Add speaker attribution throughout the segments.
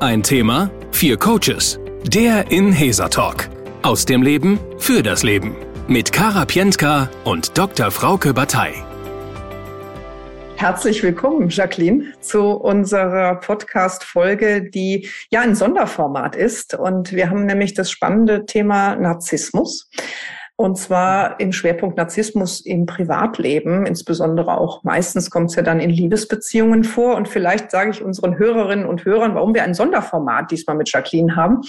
Speaker 1: Ein Thema, vier Coaches. Der Inhesa Talk. Aus dem Leben für das Leben. Mit Kara Pientka und Dr. Frauke Batei.
Speaker 2: Herzlich willkommen, Jacqueline, zu unserer Podcast-Folge, die ja ein Sonderformat ist. Und wir haben nämlich das spannende Thema Narzissmus. Und zwar im Schwerpunkt Narzissmus im Privatleben, insbesondere auch meistens kommt es ja dann in Liebesbeziehungen vor. Und vielleicht sage ich unseren Hörerinnen und Hörern, warum wir ein Sonderformat diesmal mit Jacqueline haben.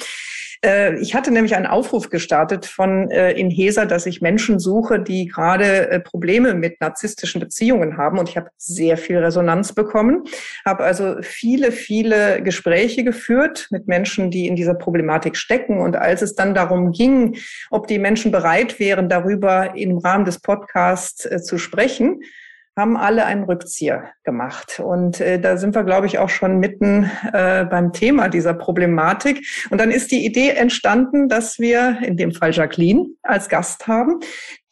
Speaker 2: Äh, ich hatte nämlich einen Aufruf gestartet von äh, Inhesa, dass ich Menschen suche, die gerade äh, Probleme mit narzisstischen Beziehungen haben. Und ich habe sehr viel Resonanz bekommen, habe also viele, viele Gespräche geführt mit Menschen, die in dieser Problematik stecken. Und als es dann darum ging, ob die Menschen bereit wären, darüber im Rahmen des Podcasts zu sprechen, haben alle einen Rückzieher gemacht. Und äh, da sind wir, glaube ich, auch schon mitten äh, beim Thema dieser Problematik. Und dann ist die Idee entstanden, dass wir in dem Fall Jacqueline als Gast haben,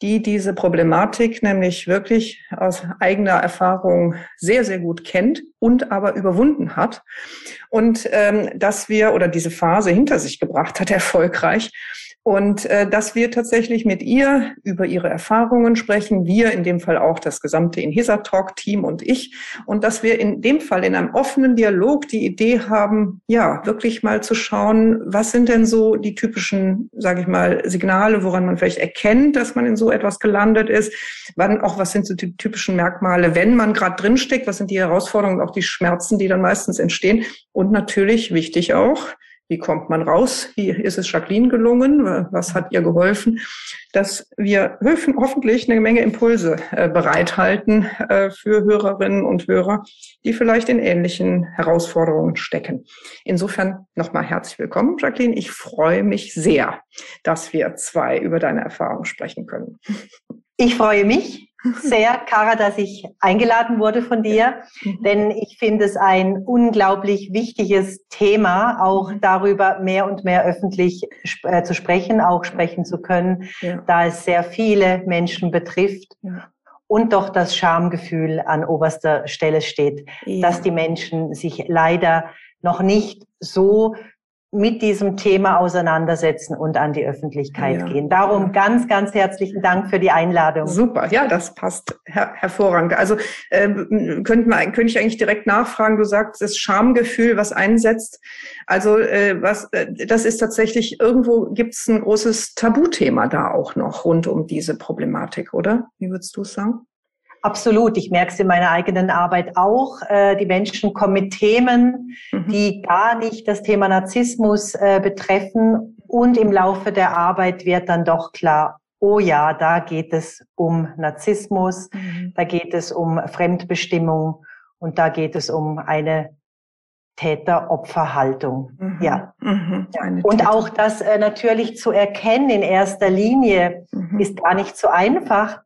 Speaker 2: die diese Problematik nämlich wirklich aus eigener Erfahrung sehr, sehr gut kennt und aber überwunden hat. Und ähm, dass wir oder diese Phase hinter sich gebracht hat, erfolgreich. Und äh, dass wir tatsächlich mit ihr über ihre Erfahrungen sprechen, wir in dem Fall auch das gesamte Inhisa Talk Team und ich, und dass wir in dem Fall in einem offenen Dialog die Idee haben, ja, wirklich mal zu schauen, was sind denn so die typischen, sage ich mal, Signale, woran man vielleicht erkennt, dass man in so etwas gelandet ist, wann auch was sind so die typischen Merkmale, wenn man gerade drinsteckt, was sind die Herausforderungen auch die Schmerzen, die dann meistens entstehen. Und natürlich wichtig auch, wie kommt man raus? Wie ist es Jacqueline gelungen? Was hat ihr geholfen? Dass wir hoffentlich eine Menge Impulse äh, bereithalten äh, für Hörerinnen und Hörer, die vielleicht in ähnlichen Herausforderungen stecken. Insofern nochmal herzlich willkommen, Jacqueline. Ich freue mich sehr, dass wir zwei über deine Erfahrungen sprechen können.
Speaker 3: Ich freue mich sehr, Kara, dass ich eingeladen wurde von dir, denn ich finde es ein unglaublich wichtiges Thema, auch mhm. darüber mehr und mehr öffentlich äh, zu sprechen, auch sprechen zu können, ja. da es sehr viele Menschen betrifft. Ja. Und doch das Schamgefühl an oberster Stelle steht, ja. dass die Menschen sich leider noch nicht so mit diesem Thema auseinandersetzen und an die Öffentlichkeit ja. gehen. Darum ganz, ganz herzlichen Dank für die Einladung.
Speaker 2: Super, ja, das passt her hervorragend. Also äh, könnte, man, könnte ich eigentlich direkt nachfragen, du sagst, das Schamgefühl, was einsetzt. Also äh, was, äh, das ist tatsächlich, irgendwo gibt es ein großes Tabuthema da auch noch rund um diese Problematik, oder? Wie würdest du es sagen?
Speaker 3: Absolut. Ich merke es in meiner eigenen Arbeit auch. Äh, die Menschen kommen mit Themen, mhm. die gar nicht das Thema Narzissmus äh, betreffen. Und im Laufe der Arbeit wird dann doch klar, oh ja, da geht es um Narzissmus, mhm. da geht es um Fremdbestimmung und da geht es um eine Täter-Opfer-Haltung. Mhm. Ja. Mhm. Und auch das äh, natürlich zu erkennen in erster Linie mhm. ist gar nicht so einfach,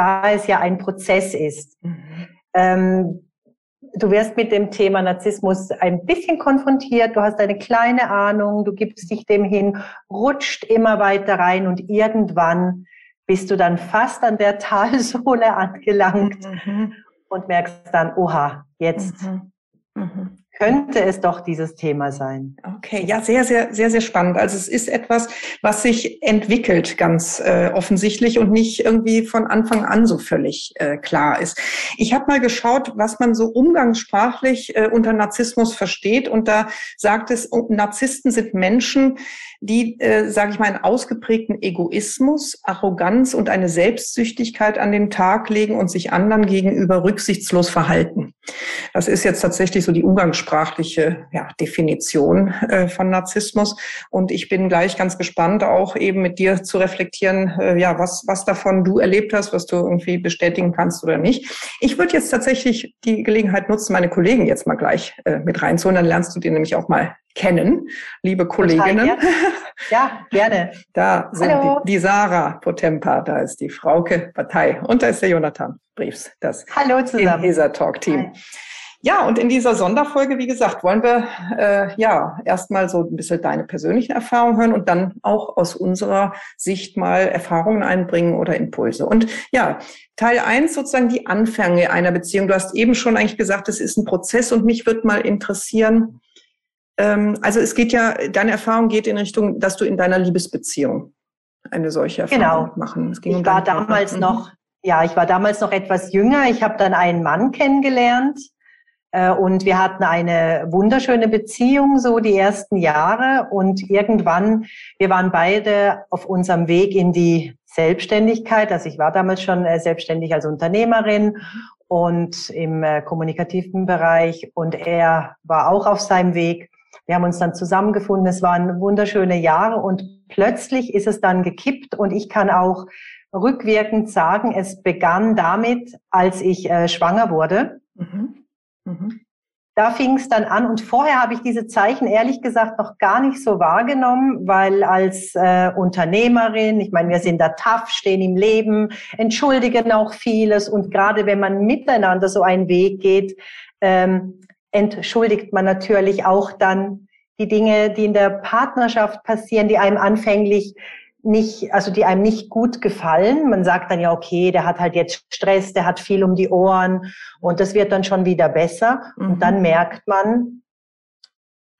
Speaker 3: da es ja ein Prozess ist. Mhm. Ähm, du wirst mit dem Thema Narzissmus ein bisschen konfrontiert, du hast eine kleine Ahnung, du gibst dich dem hin, rutscht immer weiter rein und irgendwann bist du dann fast an der Talsohle angelangt mhm. und merkst dann, oha, jetzt mhm. Mhm könnte es doch dieses Thema sein.
Speaker 2: Okay, ja, sehr, sehr, sehr, sehr spannend. Also es ist etwas, was sich entwickelt, ganz äh, offensichtlich und nicht irgendwie von Anfang an so völlig äh, klar ist. Ich habe mal geschaut, was man so umgangssprachlich äh, unter Narzissmus versteht und da sagt es, Narzissten sind Menschen, die, äh, sage ich mal, einen ausgeprägten Egoismus, Arroganz und eine Selbstsüchtigkeit an den Tag legen und sich anderen gegenüber rücksichtslos verhalten. Das ist jetzt tatsächlich so die umgangssprachliche ja, Definition äh, von Narzissmus. Und ich bin gleich ganz gespannt, auch eben mit dir zu reflektieren, äh, ja, was, was davon du erlebt hast, was du irgendwie bestätigen kannst oder nicht. Ich würde jetzt tatsächlich die Gelegenheit nutzen, meine Kollegen jetzt mal gleich äh, mit reinzuholen. Dann lernst du dir nämlich auch mal kennen, liebe Kolleginnen.
Speaker 3: Total, ja. ja, gerne.
Speaker 2: Da sind die, die, Sarah Potempa, da ist die Frauke Partei und da ist der Jonathan Briefs, das
Speaker 3: Hallo zusammen.
Speaker 2: Talk Team. Hi. Ja, und in dieser Sonderfolge, wie gesagt, wollen wir äh, ja erstmal so ein bisschen deine persönlichen Erfahrungen hören und dann auch aus unserer Sicht mal Erfahrungen einbringen oder Impulse. Und ja, Teil eins sozusagen die Anfänge einer Beziehung. Du hast eben schon eigentlich gesagt, es ist ein Prozess und mich wird mal interessieren, Ähm, also es geht ja, deine Erfahrung geht in Richtung, dass du in deiner Liebesbeziehung eine solche Erfahrung
Speaker 3: genau. machen. Es ging ich um war damals Partner. noch, ja, ich war damals noch etwas jünger. Ich habe dann einen Mann kennengelernt und wir hatten eine wunderschöne Beziehung so die ersten Jahre und irgendwann, wir waren beide auf unserem Weg in die Selbstständigkeit. Also ich war damals schon äh, selbstständig als Unternehmerin und im äh, kommunikativen Bereich und er war auch auf seinem Weg. Wir haben uns dann zusammengefunden. Es waren wunderschöne Jahre und plötzlich ist es dann gekippt und ich kann auch rückwirkend sagen, es begann damit, als ich äh, schwanger wurde. Mhm. Mhm. Da fing es dann an und vorher habe ich diese Zeichen ehrlich gesagt noch gar nicht so wahrgenommen, weil als äh, Unternehmerin, ich meine, wir sind da tough, stehen im Leben, entschuldigen auch vieles und gerade wenn man miteinander so einen Weg geht, ähm, entschuldigt man natürlich auch dann die Dinge, die in der Partnerschaft passieren, die einem anfänglich nicht, also die einem nicht gut gefallen. Man sagt dann ja, okay, der hat halt jetzt Stress, der hat viel um die Ohren und das wird dann schon wieder besser. Mhm. Und dann mhm. merkt man,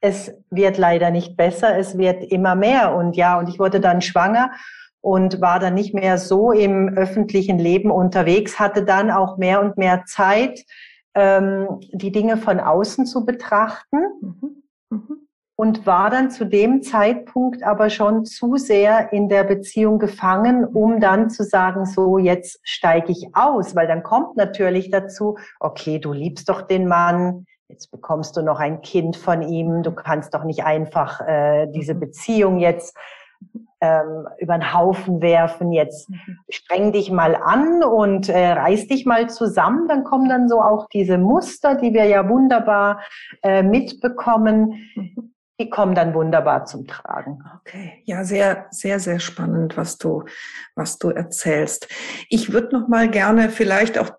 Speaker 3: es wird leider nicht besser, es wird immer mehr. Und ja, und ich wurde dann schwanger und war dann nicht mehr so im öffentlichen Leben unterwegs, hatte dann auch mehr und mehr Zeit, ähm, die Dinge von außen zu betrachten. Mhm. Mhm und war dann zu dem Zeitpunkt aber schon zu sehr in der Beziehung gefangen, um dann zu sagen, so jetzt steige ich aus, weil dann kommt natürlich dazu, okay, du liebst doch den Mann, jetzt bekommst du noch ein Kind von ihm, du kannst doch nicht einfach äh, diese mhm. Beziehung jetzt ähm, über den Haufen werfen, jetzt mhm. streng dich mal an und äh, reiß dich mal zusammen, dann kommen dann so auch diese Muster, die wir ja wunderbar äh, mitbekommen, mhm die kommen dann wunderbar zum Tragen.
Speaker 2: Okay, ja, sehr, sehr, sehr spannend, was du, was du erzählst. Ich würde noch mal gerne vielleicht auch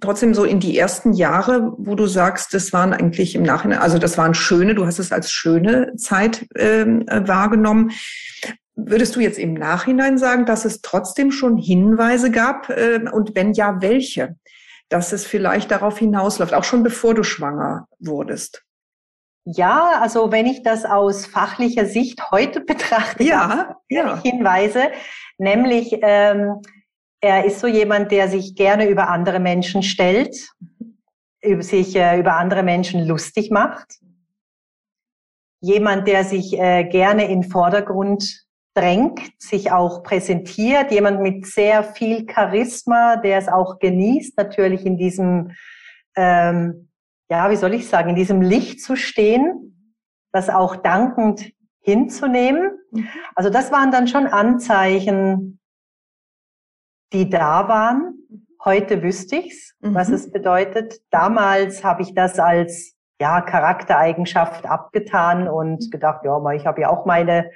Speaker 2: trotzdem so in die ersten Jahre, wo du sagst, das waren eigentlich im Nachhinein, also das waren schöne, du hast es als schöne Zeit ähm, äh, wahrgenommen. Würdest du jetzt im Nachhinein sagen, dass es trotzdem schon Hinweise gab äh, und wenn ja, welche, dass es vielleicht darauf hinausläuft, auch schon bevor du schwanger wurdest?
Speaker 3: Ja, also wenn ich das aus fachlicher Sicht heute betrachte,
Speaker 2: ja,
Speaker 3: ja. Hinweise, nämlich ähm, er ist so jemand, der sich gerne über andere Menschen stellt, über sich äh, über andere Menschen lustig macht, jemand, der sich äh, gerne in Vordergrund drängt, sich auch präsentiert, jemand mit sehr viel Charisma, der es auch genießt, natürlich in diesem ähm, ja, wie soll ich sagen, in diesem Licht zu stehen, das auch dankend hinzunehmen. Mhm. Also das waren dann schon Anzeichen, die da waren. Heute wüsste ich's, mhm. was es bedeutet. Damals habe ich das als ja Charaktereigenschaft abgetan und gedacht, ja, ich habe ja auch meine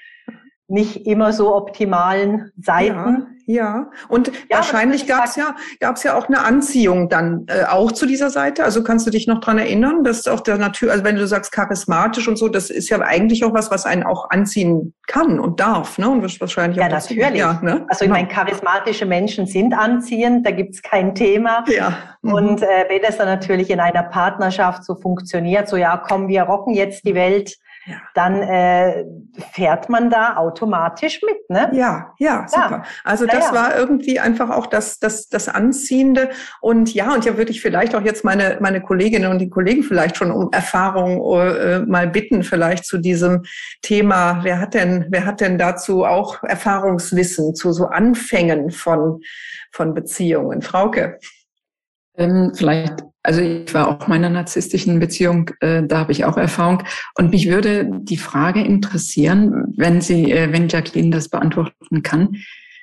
Speaker 3: nicht immer so optimalen Seiten.
Speaker 2: Ja, und ja, wahrscheinlich gab es ja, gab's ja auch eine Anziehung dann äh, auch zu dieser Seite. Also kannst du dich noch dran erinnern, dass auch der Natur, also wenn du sagst charismatisch und so, das ist ja eigentlich auch was, was einen auch anziehen kann und darf, ne? Und wahrscheinlich
Speaker 3: auch ja, natürlich. Ja, ne? Also ich genau. meine, charismatische Menschen sind anziehend, da gibt's kein Thema.
Speaker 2: Ja.
Speaker 3: Mhm. Und äh, wenn das dann natürlich in einer Partnerschaft so funktioniert, so ja, komm, wir rocken jetzt die Welt ja. dann äh, fährt man da automatisch mit, ne?
Speaker 2: Ja, ja, super. Ja. Also das ja, war irgendwie einfach auch das, das, das Anziehende. Und ja, und ja würde ich vielleicht auch jetzt meine, meine Kolleginnen und die Kollegen vielleicht schon um Erfahrung äh, mal bitten, vielleicht zu diesem Thema. Wer hat denn, wer hat denn dazu auch Erfahrungswissen zu so Anfängen von, von Beziehungen? Frauke?
Speaker 4: Ähm, vielleicht also ich war auch meiner narzisstischen Beziehung, äh, da habe ich auch Erfahrung. Und mich würde die Frage interessieren, wenn Sie, äh, wenn Jacqueline das beantworten kann.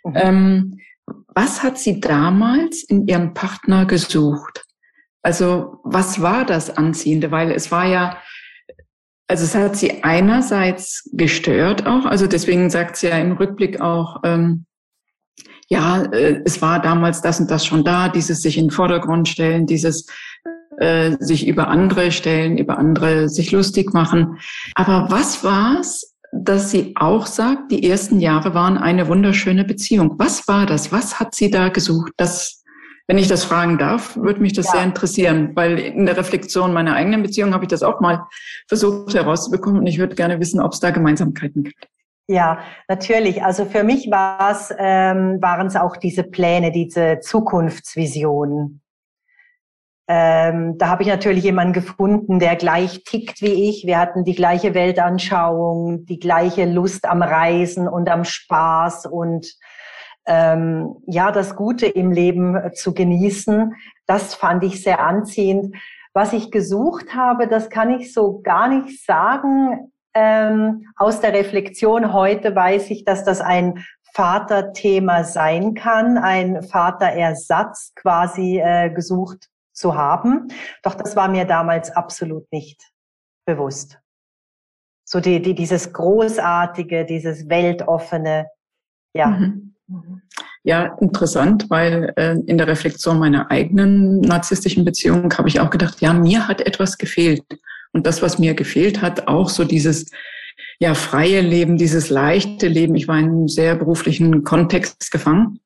Speaker 4: Mhm. Ähm, was hat sie damals in ihrem Partner gesucht? Also was war das Anziehende? Weil es war ja, also es hat sie einerseits gestört auch, also deswegen sagt sie ja im Rückblick auch, ähm, ja, äh, es war damals das und das schon da, dieses sich in den Vordergrund stellen, dieses äh, sich über andere stellen, über andere sich lustig machen. Aber was war's, dass sie auch sagt, die ersten Jahre waren eine wunderschöne Beziehung? Was war das? Was hat sie da gesucht? Das Wenn ich das fragen darf, würde mich das ja. sehr interessieren, weil in der Reflexion meiner eigenen Beziehung habe ich das auch mal versucht herauszubekommen und ich würde gerne wissen, ob es da Gemeinsamkeiten gibt.
Speaker 3: Ja, natürlich. Also für mich war's, ähm, waren es auch diese Pläne, diese Zukunftsvisionen. Ähm, da habe ich natürlich jemanden gefunden, der gleich tickt wie ich. Wir hatten die gleiche Weltanschauung, die gleiche Lust am Reisen und am Spaß und ähm, ja, das Gute im Leben zu genießen. Das fand ich sehr anziehend. Was ich gesucht habe, das kann ich so gar nicht sagen. Ähm, aus der Reflexion heute weiß ich, dass das ein Vaterthema sein kann, ein Vaterersatz quasi äh, gesucht zu haben. Doch das war mir damals absolut nicht bewusst. So die, die, dieses Großartige, dieses Weltoffene, ja.
Speaker 4: Mhm. Ja, interessant, weil äh, in der Reflexion meiner eigenen narzisstischen Beziehung habe ich auch gedacht, ja, mir hat etwas gefehlt. Und das, was mir gefehlt hat, auch so dieses ja freie Leben, dieses leichte Leben. Ich war in einem sehr beruflichen Kontext gefangen,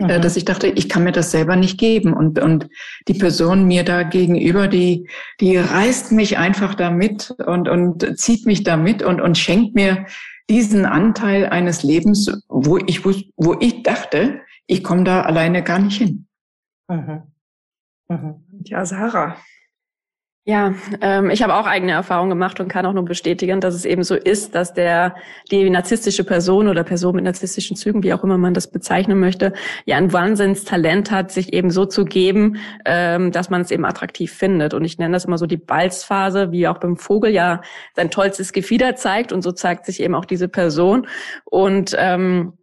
Speaker 4: mhm. dass ich dachte, ich kann mir das selber nicht geben. Und, und die Person mir da gegenüber, die, die reißt mich einfach damit und, und zieht mich damit und, und schenkt mir diesen Anteil eines Lebens, wo ich, wo ich dachte, ich komme da alleine gar nicht hin. Mhm.
Speaker 2: Mhm. Ja, Sarah,
Speaker 5: ja, ähm, ich habe auch eigene Erfahrungen gemacht und kann auch nur bestätigen, dass es eben so ist, dass der die narzisstische Person oder Person mit narzisstischen Zügen, wie auch immer man das bezeichnen möchte, ja ein Wahnsinnstalent hat, sich eben so zu geben, ähm, dass man es eben attraktiv findet. Und ich nenne das immer so die Balzphase, wie auch beim Vogel ja sein tollstes Gefieder zeigt und so zeigt sich eben auch diese Person. Und ähm,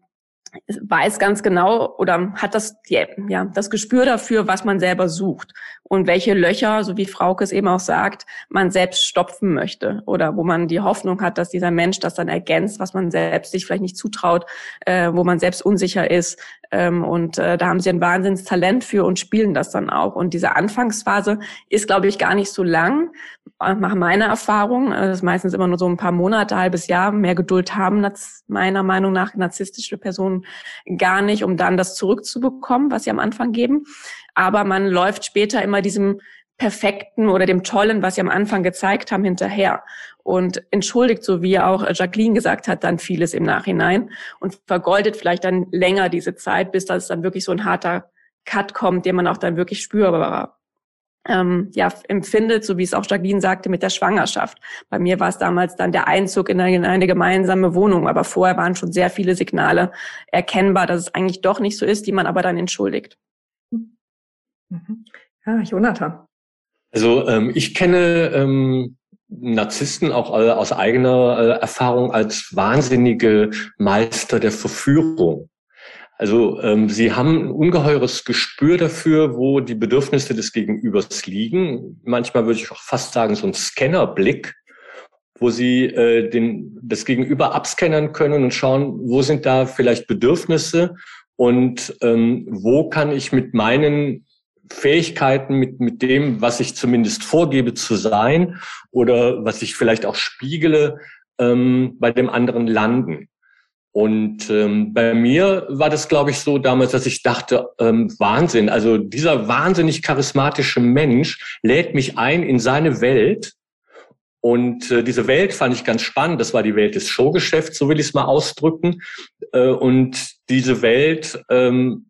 Speaker 5: weiß ganz genau oder hat das, ja, das Gespür dafür, was man selber sucht und welche Löcher, so wie Frauke es eben auch sagt, man selbst stopfen möchte oder wo man die Hoffnung hat, dass dieser Mensch das dann ergänzt, was man selbst sich vielleicht nicht zutraut, äh, wo man selbst unsicher ist. Ähm, und äh, da haben sie ein Wahnsinnstalent für und spielen das dann auch. Und diese Anfangsphase ist, glaube ich, gar nicht so lang, nach meiner Erfahrung. Äh, das ist meistens immer nur so ein paar Monate, halbes Jahr. Mehr Geduld haben meiner Meinung nach narzisstische Personen gar nicht, um dann das zurückzubekommen, was sie am Anfang geben aber man läuft später immer diesem perfekten oder dem tollen, was sie am Anfang gezeigt haben, hinterher und entschuldigt, so wie auch Jacqueline gesagt hat, dann vieles im Nachhinein und vergoldet vielleicht dann länger diese Zeit, bis das dann wirklich so ein harter Cut kommt, den man auch dann wirklich spürbar ähm, ja, empfindet, so wie es auch Jacqueline sagte, mit der Schwangerschaft. Bei mir war es damals dann der Einzug in eine, in eine, gemeinsame Wohnung, aber vorher waren schon sehr viele Signale erkennbar, dass es eigentlich doch nicht so ist, die man aber dann entschuldigt.
Speaker 2: Mhm. Ja, Jonathan.
Speaker 6: Also ähm, ich kenne ähm, Narzissten auch äh, aus eigener äh, Erfahrung als wahnsinnige Meister der Verführung. Also ähm, sie haben ein ungeheures Gespür dafür, wo die Bedürfnisse des Gegenübers liegen. Manchmal würde ich auch fast sagen, so ein Scannerblick, wo sie äh, den, das Gegenüber abscannen können und schauen, wo sind da vielleicht Bedürfnisse und ähm, wo kann ich mit meinen Fähigkeiten mit, mit dem, was ich zumindest vorgebe zu sein oder was ich vielleicht auch spiegele, ähm, bei dem anderen landen. Und ähm, bei mir war das, glaube ich, so damals, dass ich dachte, ähm, Wahnsinn, also dieser wahnsinnig charismatische Mensch lädt mich ein in seine Welt. Und äh, diese Welt fand ich ganz spannend. Das war die Welt des Showgeschäfts, so will ich es mal ausdrücken. Äh, und diese Welt ähm,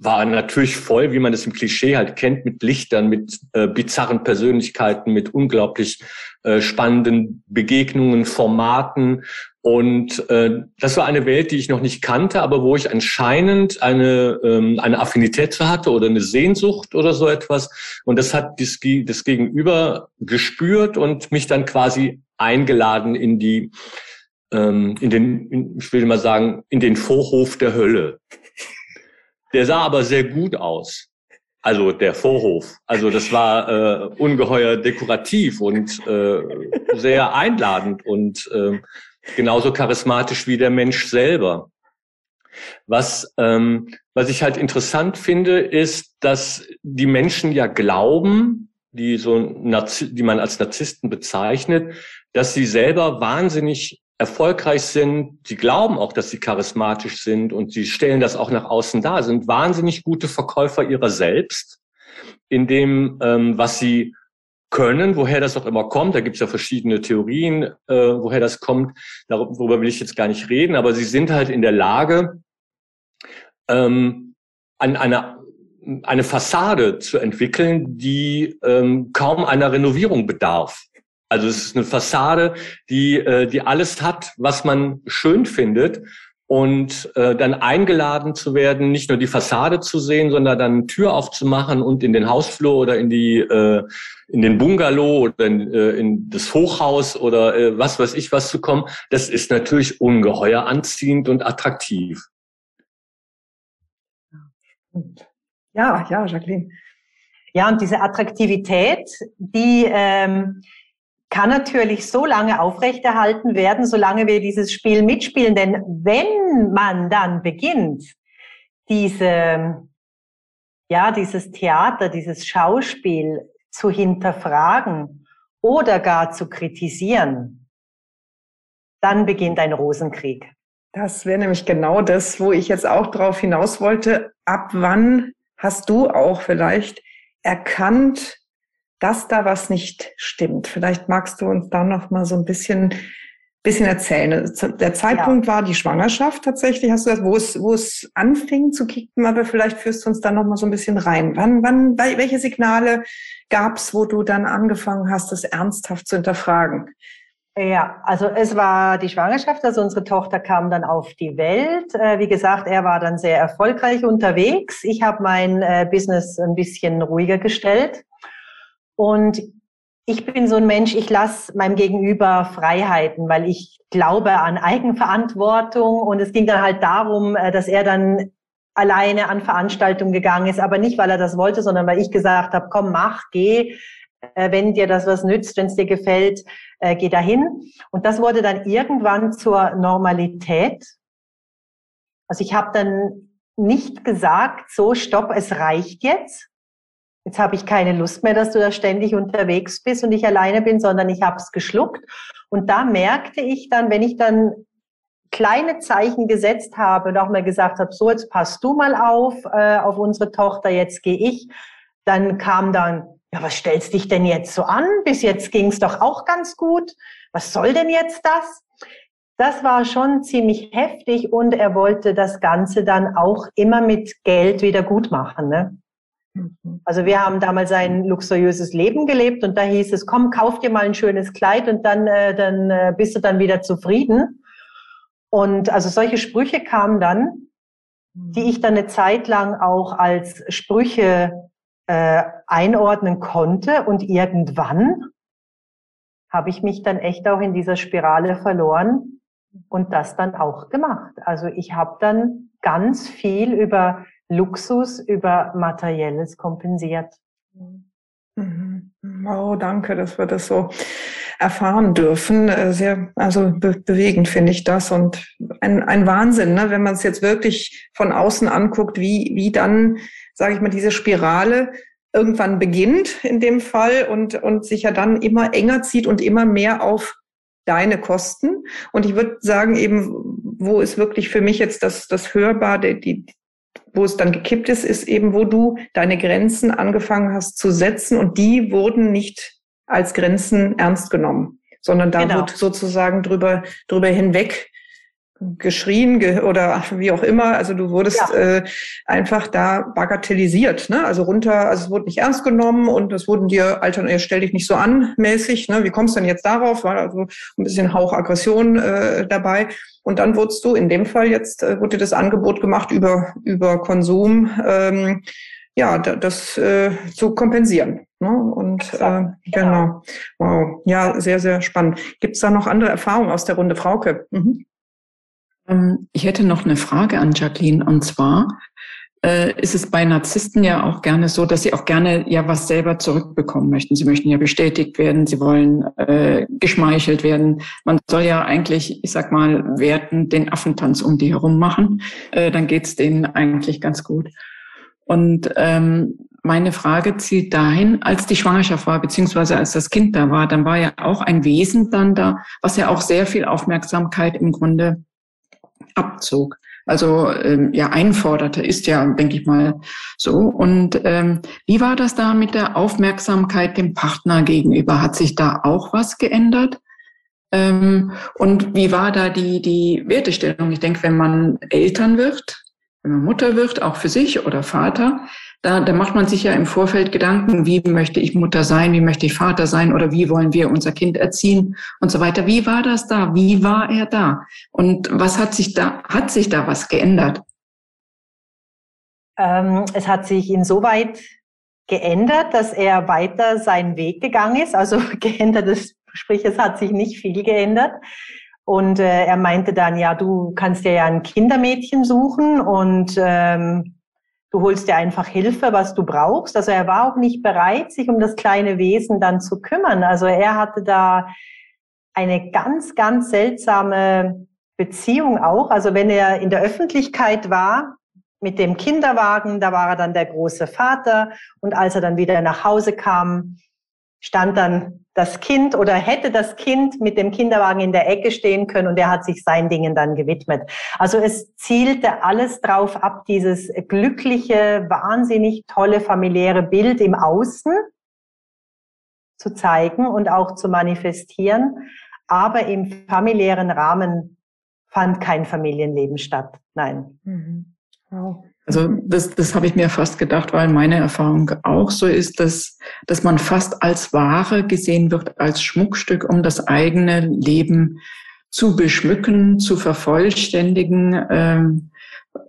Speaker 6: war natürlich voll, wie man das im Klischee halt kennt, mit Lichtern, mit äh, bizarren Persönlichkeiten, mit unglaublich äh, spannenden Begegnungen, Formaten. Und äh, das war eine Welt, die ich noch nicht kannte, aber wo ich anscheinend eine, ähm, eine Affinität zu hatte oder eine Sehnsucht oder so etwas. Und das hat das, das Gegenüber gespürt und mich dann quasi eingeladen in die, ähm, in den, in, ich will mal sagen, in den Vorhof der Hölle. Der sah aber sehr gut aus. Also der Vorhof. Also das war äh, ungeheuer dekorativ und äh, sehr einladend und äh, genauso charismatisch wie der Mensch selber. Was, ähm, was ich halt interessant finde, ist, dass die Menschen ja glauben, die so die man als Narzissten bezeichnet, dass sie selber wahnsinnig erfolgreich sind, die glauben auch, dass sie charismatisch sind und sie stellen das auch nach außen dar, sind wahnsinnig gute Verkäufer ihrer selbst, in dem, ähm, was sie können, woher das auch immer kommt. Da gibt es ja verschiedene Theorien, äh, woher das kommt. Darüber will ich jetzt gar nicht reden, aber sie sind halt in der Lage, ähm, an einer eine Fassade zu entwickeln, die ähm, kaum einer Renovierung bedarf. Also es ist eine Fassade, die, äh, die alles hat, was man schön findet. Und äh, dann eingeladen zu werden, nicht nur die Fassade zu sehen, sondern dann Tür aufzumachen und in den Hausflur oder in die äh, in den Bungalow oder in, äh, in das Hochhaus oder äh, was weiß ich was zu kommen, das ist natürlich ungeheuer anziehend und attraktiv.
Speaker 3: Ja, ja, Jacqueline. Ja, und diese Attraktivität, die ähm, kann natürlich so lange aufrechterhalten werden, solange wir dieses Spiel mitspielen. Denn wenn man dann beginnt, diese, ja, dieses Theater, dieses Schauspiel zu hinterfragen oder gar zu kritisieren, dann beginnt ein Rosenkrieg.
Speaker 2: Das wäre nämlich genau das, wo ich jetzt auch drauf hinaus wollte. Ab wann hast du auch vielleicht erkannt, dass da was nicht stimmt. Vielleicht magst du uns da noch mal so ein bisschen bisschen erzählen. Der Zeitpunkt ja. war die Schwangerschaft tatsächlich, hast du das, wo es, wo es anfing zu kicken, aber vielleicht führst du uns da noch mal so ein bisschen rein. Wann, wann, welche Signale gab es, wo du dann angefangen hast, das ernsthaft zu hinterfragen?
Speaker 3: Ja, also es war die Schwangerschaft, also unsere Tochter kam dann auf die Welt. Äh, wie gesagt, er war dann sehr erfolgreich unterwegs. Ich habe mein äh, Business ein bisschen ruhiger gestellt und ich bin so ein Mensch, ich lasse meinem Gegenüber Freiheiten, weil ich glaube an Eigenverantwortung. Und es ging dann halt darum, äh, dass er dann alleine an Veranstaltungen gegangen ist, aber nicht, weil er das wollte, sondern weil ich gesagt habe, komm, mach, geh, äh, wenn dir das was nützt, wenn es dir gefällt, äh, geh dahin. Und das wurde dann irgendwann zur Normalität. Also ich habe dann nicht gesagt, so stopp, es reicht jetzt, Jetzt habe ich keine Lust mehr, dass du da ständig unterwegs bist und ich alleine bin, sondern ich habe es geschluckt. Und da merkte ich dann, wenn ich dann kleine Zeichen gesetzt habe und auch mal gesagt habe, so jetzt passt du mal auf äh, auf unsere Tochter, jetzt gehe ich, dann kam dann, ja, was stellst dich denn jetzt so an? Bis jetzt ging es doch auch ganz gut. Was soll denn jetzt das? Das war schon ziemlich heftig und er wollte das Ganze dann auch immer mit Geld wieder gut machen. Ne? Mhm. Also wir haben damals ein luxuriöses Leben gelebt und da hieß es, komm, kauf dir mal ein schönes Kleid und dann, äh, dann äh, bist du dann wieder zufrieden. Und also solche Sprüche kamen dann, die ich dann eine Zeit lang auch als Sprüche äh, einordnen konnte und irgendwann habe ich mich dann echt auch in dieser Spirale verloren und das dann auch gemacht. Also ich habe dann ganz viel über Luxus über Materielles kompensiert.
Speaker 2: Mhm. Wow, danke, dass wir das so erfahren dürfen. Äh, sehr, also be bewegend finde ich das und ein, ein Wahnsinn, ne? wenn man es jetzt wirklich von außen anguckt, wie, wie dann, sage ich mal, diese Spirale irgendwann beginnt in dem Fall und, und sich ja dann immer enger zieht und immer mehr auf deine Kosten. Und ich würde sagen, eben, wo ist wirklich für mich jetzt das, das hörbar, die, die, wo es dann gekippt ist, ist eben, wo du deine Grenzen angefangen hast zu setzen und die wurden nicht als Grenzen ernst genommen, sondern da genau. wird sozusagen drüber, drüber hinweg geschrien ge oder wie auch immer. Also du wurdest ja. äh, einfach da bagatellisiert, ne? Also runter, also es wurde nicht ernst genommen und es wurden dir, Alter, stell dich nicht so an, mäßig, ne? Wie kommst du denn jetzt darauf? War also ein bisschen Hauch Aggression äh, dabei. Und dann wurdest du, in dem Fall jetzt, äh, wurde dir das Angebot gemacht über, über Konsum, ähm, ja, das äh, zu kompensieren. Ne? Und äh, genau. genau. Wow. Ja, sehr, sehr spannend. Gibt es da noch andere Erfahrungen aus der Runde Frauke? Mhm.
Speaker 4: Ähm, ich hätte noch eine Frage an Jacqueline und zwar äh, ist es bei Narzissten ja auch gerne so, dass sie auch gerne ja was selber zurückbekommen möchten. Sie möchten ja bestätigt werden, sie wollen äh, geschmeichelt werden. Man soll ja eigentlich, ich sag mal, werten den Affentanz um die herum machen. Äh, dann geht's denen eigentlich ganz gut. Und ähm, meine Frage zielt dahin, als die Schwangerschaft war, beziehungsweise als das Kind da war, dann war ja auch ein Wesen dann da, was ja auch sehr viel Aufmerksamkeit im Grunde abzog. Also ähm, ja, einforderte ist ja, denke ich mal, so. Und ähm, wie war das da mit der Aufmerksamkeit dem Partner gegenüber? Hat sich da auch was geändert? Ähm, und wie war da die, die Wertestellung? Ich denke, wenn man Eltern wird, wenn man Mutter wird, auch für sich oder Vater, da, da macht man sich ja im Vorfeld Gedanken, wie möchte ich Mutter sein, wie möchte ich Vater sein oder wie wollen wir unser Kind erziehen und so weiter. Wie war das da? Wie war er da? Und was hat sich da, hat sich da was geändert?
Speaker 3: Ähm, es hat sich insoweit geändert, dass er weiter seinen Weg gegangen ist. Also geändert ist, sprich, es hat sich nicht viel geändert. Und äh, er meinte dann, ja, du kannst dir ja ein Kindermädchen suchen und ähm, du holst dir einfach Hilfe, was du brauchst. Also er war auch nicht bereit, sich um das kleine Wesen dann zu kümmern. Also er hatte da eine ganz, ganz seltsame Beziehung auch. Also wenn er in der Öffentlichkeit war, mit dem Kinderwagen, da war er dann der große Vater. Und als er dann wieder nach Hause kam, stand dann das Kind oder hätte das Kind mit dem Kinderwagen in der Ecke stehen können und er hat sich seinen Dingen dann gewidmet. Also es zielte alles drauf ab, dieses glückliche, wahnsinnig tolle familiäre Bild im Außen zu zeigen und auch zu manifestieren. Aber im familiären Rahmen fand kein Familienleben statt. Nein. Mhm.
Speaker 4: Wow. Also das, das habe ich mir fast gedacht, weil meine Erfahrung auch so ist, dass, dass man fast als Ware gesehen wird, als Schmuckstück, um das eigene Leben zu beschmücken, zu vervollständigen. Ähm,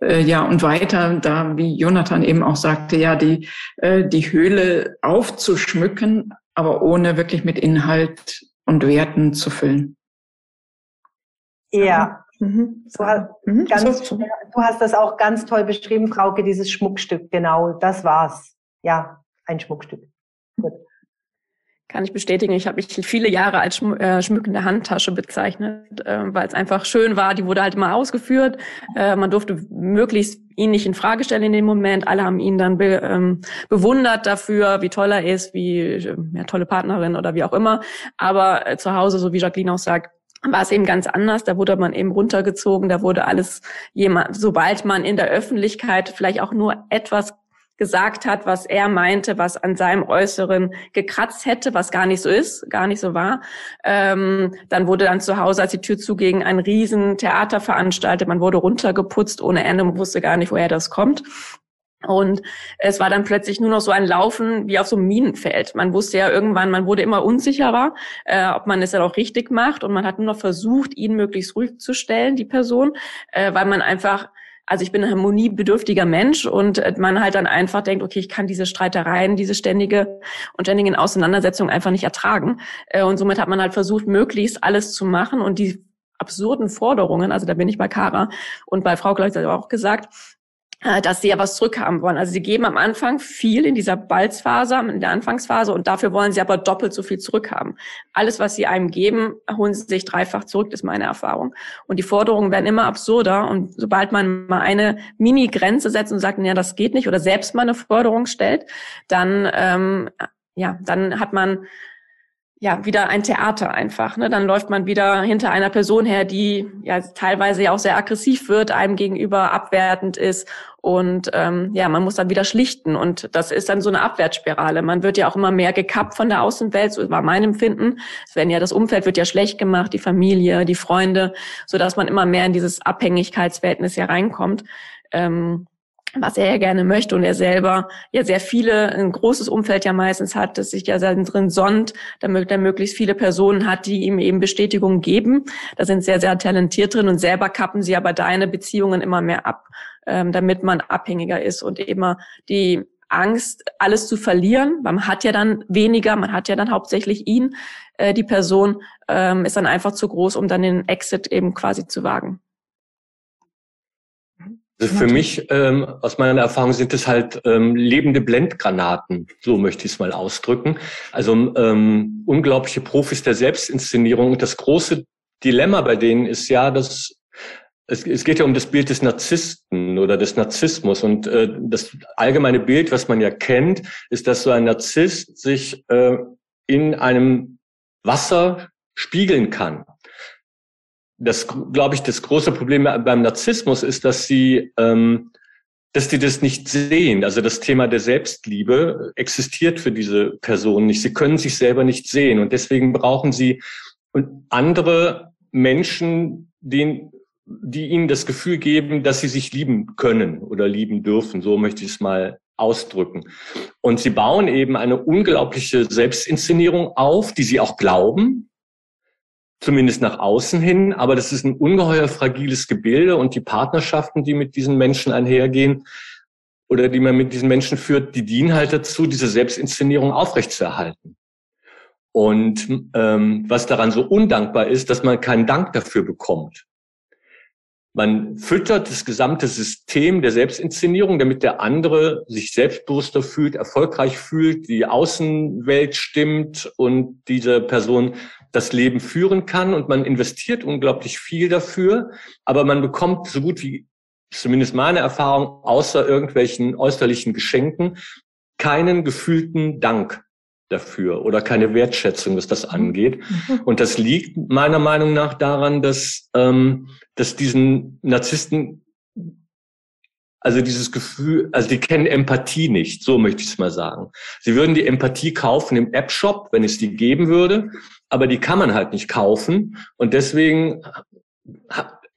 Speaker 4: äh, ja, und weiter, da, wie Jonathan eben auch sagte, ja, die, äh, die Höhle aufzuschmücken, aber ohne wirklich mit Inhalt und Werten zu füllen.
Speaker 3: Ja, Mhm. So, mhm. Ganz, so. Du hast das auch ganz toll beschrieben, Frauke, dieses Schmuckstück. Genau, das war's. Ja, ein Schmuckstück. Gut.
Speaker 5: Kann ich bestätigen. Ich habe mich viele Jahre als schm äh, schmückende Handtasche bezeichnet, äh, weil es einfach schön war. Die wurde halt immer ausgeführt. Äh, man durfte möglichst ihn nicht in Frage stellen in dem Moment. Alle haben ihn dann be ähm, bewundert dafür, wie toll er ist, wie äh, ja, tolle Partnerin oder wie auch immer. Aber äh, zu Hause, so wie Jacqueline auch sagt, war es eben ganz anders. Da wurde man eben runtergezogen. Da wurde alles jemand, sobald man in der Öffentlichkeit vielleicht auch nur etwas gesagt hat, was er meinte, was an seinem Äußeren gekratzt hätte, was gar nicht so ist, gar nicht so war. Ähm, dann wurde dann zu Hause, als die Tür zuging, ein riesen Theater veranstaltet. Man wurde runtergeputzt ohne Ende. Man wusste gar nicht, woher das kommt. Und es war dann plötzlich nur noch so ein Laufen wie auf so einem Minenfeld. Man wusste ja irgendwann, man wurde immer unsicherer, äh, ob man es dann auch richtig macht. Und man hat nur noch versucht, ihn möglichst ruhig zu stellen, die Person, äh, weil man einfach, also ich bin ein harmoniebedürftiger Mensch und äh, man halt dann einfach denkt, okay, ich kann diese Streitereien, diese ständige und ständigen Auseinandersetzungen einfach nicht ertragen. Äh, und somit hat man halt versucht, möglichst alles zu machen und die absurden Forderungen, also da bin ich bei Kara und bei Frau, glaube ich, auch gesagt, dass sie ja was zurückhaben wollen. Also sie geben am Anfang viel in dieser Balzphase, in der Anfangsphase und dafür wollen sie aber doppelt so viel zurückhaben. Alles, was sie einem geben, holen sie sich dreifach zurück, ist meine Erfahrung. Und die Forderungen werden immer absurder und sobald man mal eine Mini-Grenze setzt und sagt, ja, das geht nicht oder selbst mal eine Forderung stellt, dann ähm, ja, dann hat man ja, wieder ein Theater einfach. Ne? Dann läuft man wieder hinter einer Person her, die ja teilweise ja auch sehr aggressiv wird, einem gegenüber abwertend ist. Und ähm, ja, man muss dann wieder schlichten. Und das ist dann so eine Abwärtsspirale. Man wird ja auch immer mehr gekappt von der Außenwelt, so war mein Empfinden. Es werden ja das Umfeld wird ja schlecht gemacht, die Familie, die Freunde, so dass man immer mehr in dieses Abhängigkeitsverhältnis ja reinkommt. Ähm, was er ja gerne möchte und er selber ja sehr viele, ein großes Umfeld ja meistens hat, das sich ja drin sonnt, damit er möglichst viele Personen hat, die ihm eben Bestätigung geben. Da sind sehr, sehr talentiert drin und selber kappen sie aber deine Beziehungen immer mehr ab, ähm, damit man abhängiger ist und immer die Angst, alles zu verlieren. Man hat ja dann weniger, man hat ja dann hauptsächlich ihn, äh, die Person, ähm, ist dann einfach zu groß, um dann den Exit eben quasi zu wagen.
Speaker 6: Also für mich, ähm, aus meiner Erfahrung, sind es halt ähm, lebende Blendgranaten, so möchte ich es mal ausdrücken. Also ähm, unglaubliche Profis der Selbstinszenierung. Und das große Dilemma bei denen ist ja, dass es, es geht ja um das Bild des Narzissten oder des Narzissmus. Und äh, das allgemeine Bild, was man ja kennt, ist, dass so ein Narzisst sich äh, in einem Wasser spiegeln kann. Das, glaube ich, das große Problem beim Narzissmus ist, dass sie, ähm, dass die das nicht sehen. Also das Thema der Selbstliebe existiert für diese Personen nicht. Sie können sich selber nicht sehen und deswegen brauchen sie andere Menschen, die, die ihnen das Gefühl geben, dass sie sich lieben können oder lieben dürfen. So möchte ich es mal ausdrücken. Und sie bauen eben eine unglaubliche Selbstinszenierung auf, die sie auch glauben, zumindest nach außen hin. Aber das ist ein ungeheuer fragiles Gebilde und die Partnerschaften, die mit diesen Menschen einhergehen oder die man mit diesen Menschen führt, die dienen halt dazu, diese Selbstinszenierung aufrechtzuerhalten. Und ähm, was daran so undankbar ist, dass man keinen Dank dafür bekommt. Man füttert das gesamte System der Selbstinszenierung, damit der andere sich selbstbewusster fühlt, erfolgreich fühlt, die Außenwelt stimmt und diese Person das Leben führen kann. Und man investiert unglaublich viel dafür, aber man bekommt so gut wie, zumindest meine Erfahrung, außer irgendwelchen äußerlichen Geschenken, keinen gefühlten Dank dafür oder keine Wertschätzung, was das angeht. Mhm. Und das liegt meiner Meinung nach daran, dass, ähm, dass diesen Narzissten, also dieses Gefühl, also die kennen Empathie nicht, so möchte ich es mal sagen. Sie würden die Empathie kaufen im App-Shop, wenn es die geben würde, aber die kann man halt nicht kaufen und deswegen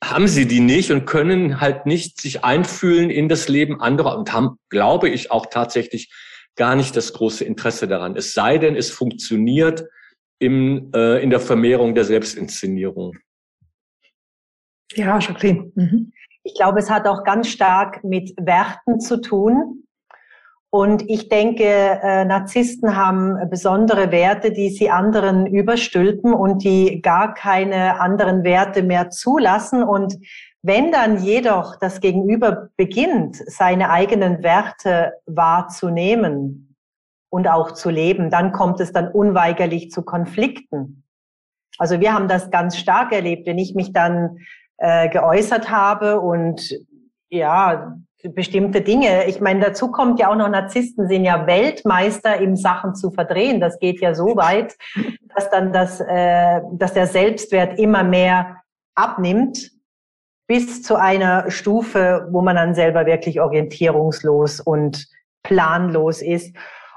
Speaker 6: haben sie die nicht und können halt nicht sich einfühlen in das Leben anderer und haben, glaube ich, auch tatsächlich gar nicht das große Interesse daran. Es sei denn, es funktioniert im, äh, in der Vermehrung der Selbstinszenierung.
Speaker 3: Ja, Jacqueline. Mhm. Ich glaube, es hat auch ganz stark mit Werten zu tun. Und ich denke, äh, Narzissten haben besondere Werte, die sie anderen überstülpen und die gar keine anderen Werte mehr zulassen. Und wenn dann jedoch das Gegenüber beginnt, seine eigenen Werte wahrzunehmen und auch zu leben, dann kommt es dann unweigerlich zu Konflikten. Also wir haben das ganz stark erlebt, wenn ich mich dann äh, geäußert habe und ja, bestimmte Dinge. Ich meine, dazu kommt ja auch noch, Narzissten sind ja Weltmeister im Sachen zu verdrehen. Das geht ja so weit, dass dann das, äh, dass der Selbstwert immer mehr abnimmt bis zu einer Stufe, wo man dann selber wirklich orientierungslos und planlos ist.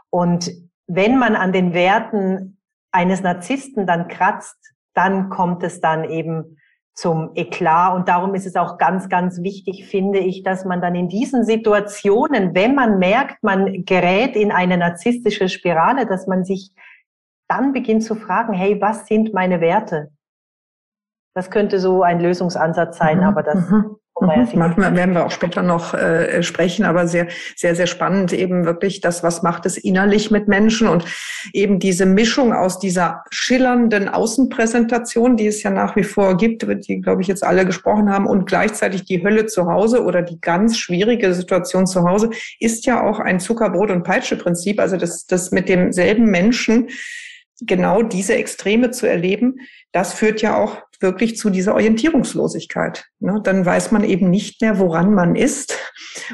Speaker 3: Und wenn man an den Werten eines Narzissten dann kratzt, dann kommt es dann eben zum Eklat. Und darum ist es auch ganz, ganz wichtig, finde ich, dass man dann in diesen Situationen, wenn man merkt, man gerät in eine narzisstische Spirale, dass man sich dann beginnt zu fragen, hey, was sind meine Werte? Das könnte so ein Lösungsansatz sein, mhm. aber das mhm.
Speaker 2: Mhm. Manchmal werden wir auch später noch äh, sprechen, aber sehr, sehr, sehr spannend eben wirklich das, was macht es innerlich mit Menschen und eben diese Mischung aus dieser schillernden Außenpräsentation, die es ja nach wie vor gibt, die, glaube ich, jetzt alle gesprochen haben, und gleichzeitig die Hölle zu Hause oder die ganz schwierige Situation zu Hause, ist ja auch ein Zuckerbrot- und Peitsche-Prinzip, also das, das mit demselben Menschen genau diese Extreme zu erleben, das führt ja auch wirklich zu dieser Orientierungslosigkeit. Ne? Dann weiß man eben nicht mehr, woran man ist.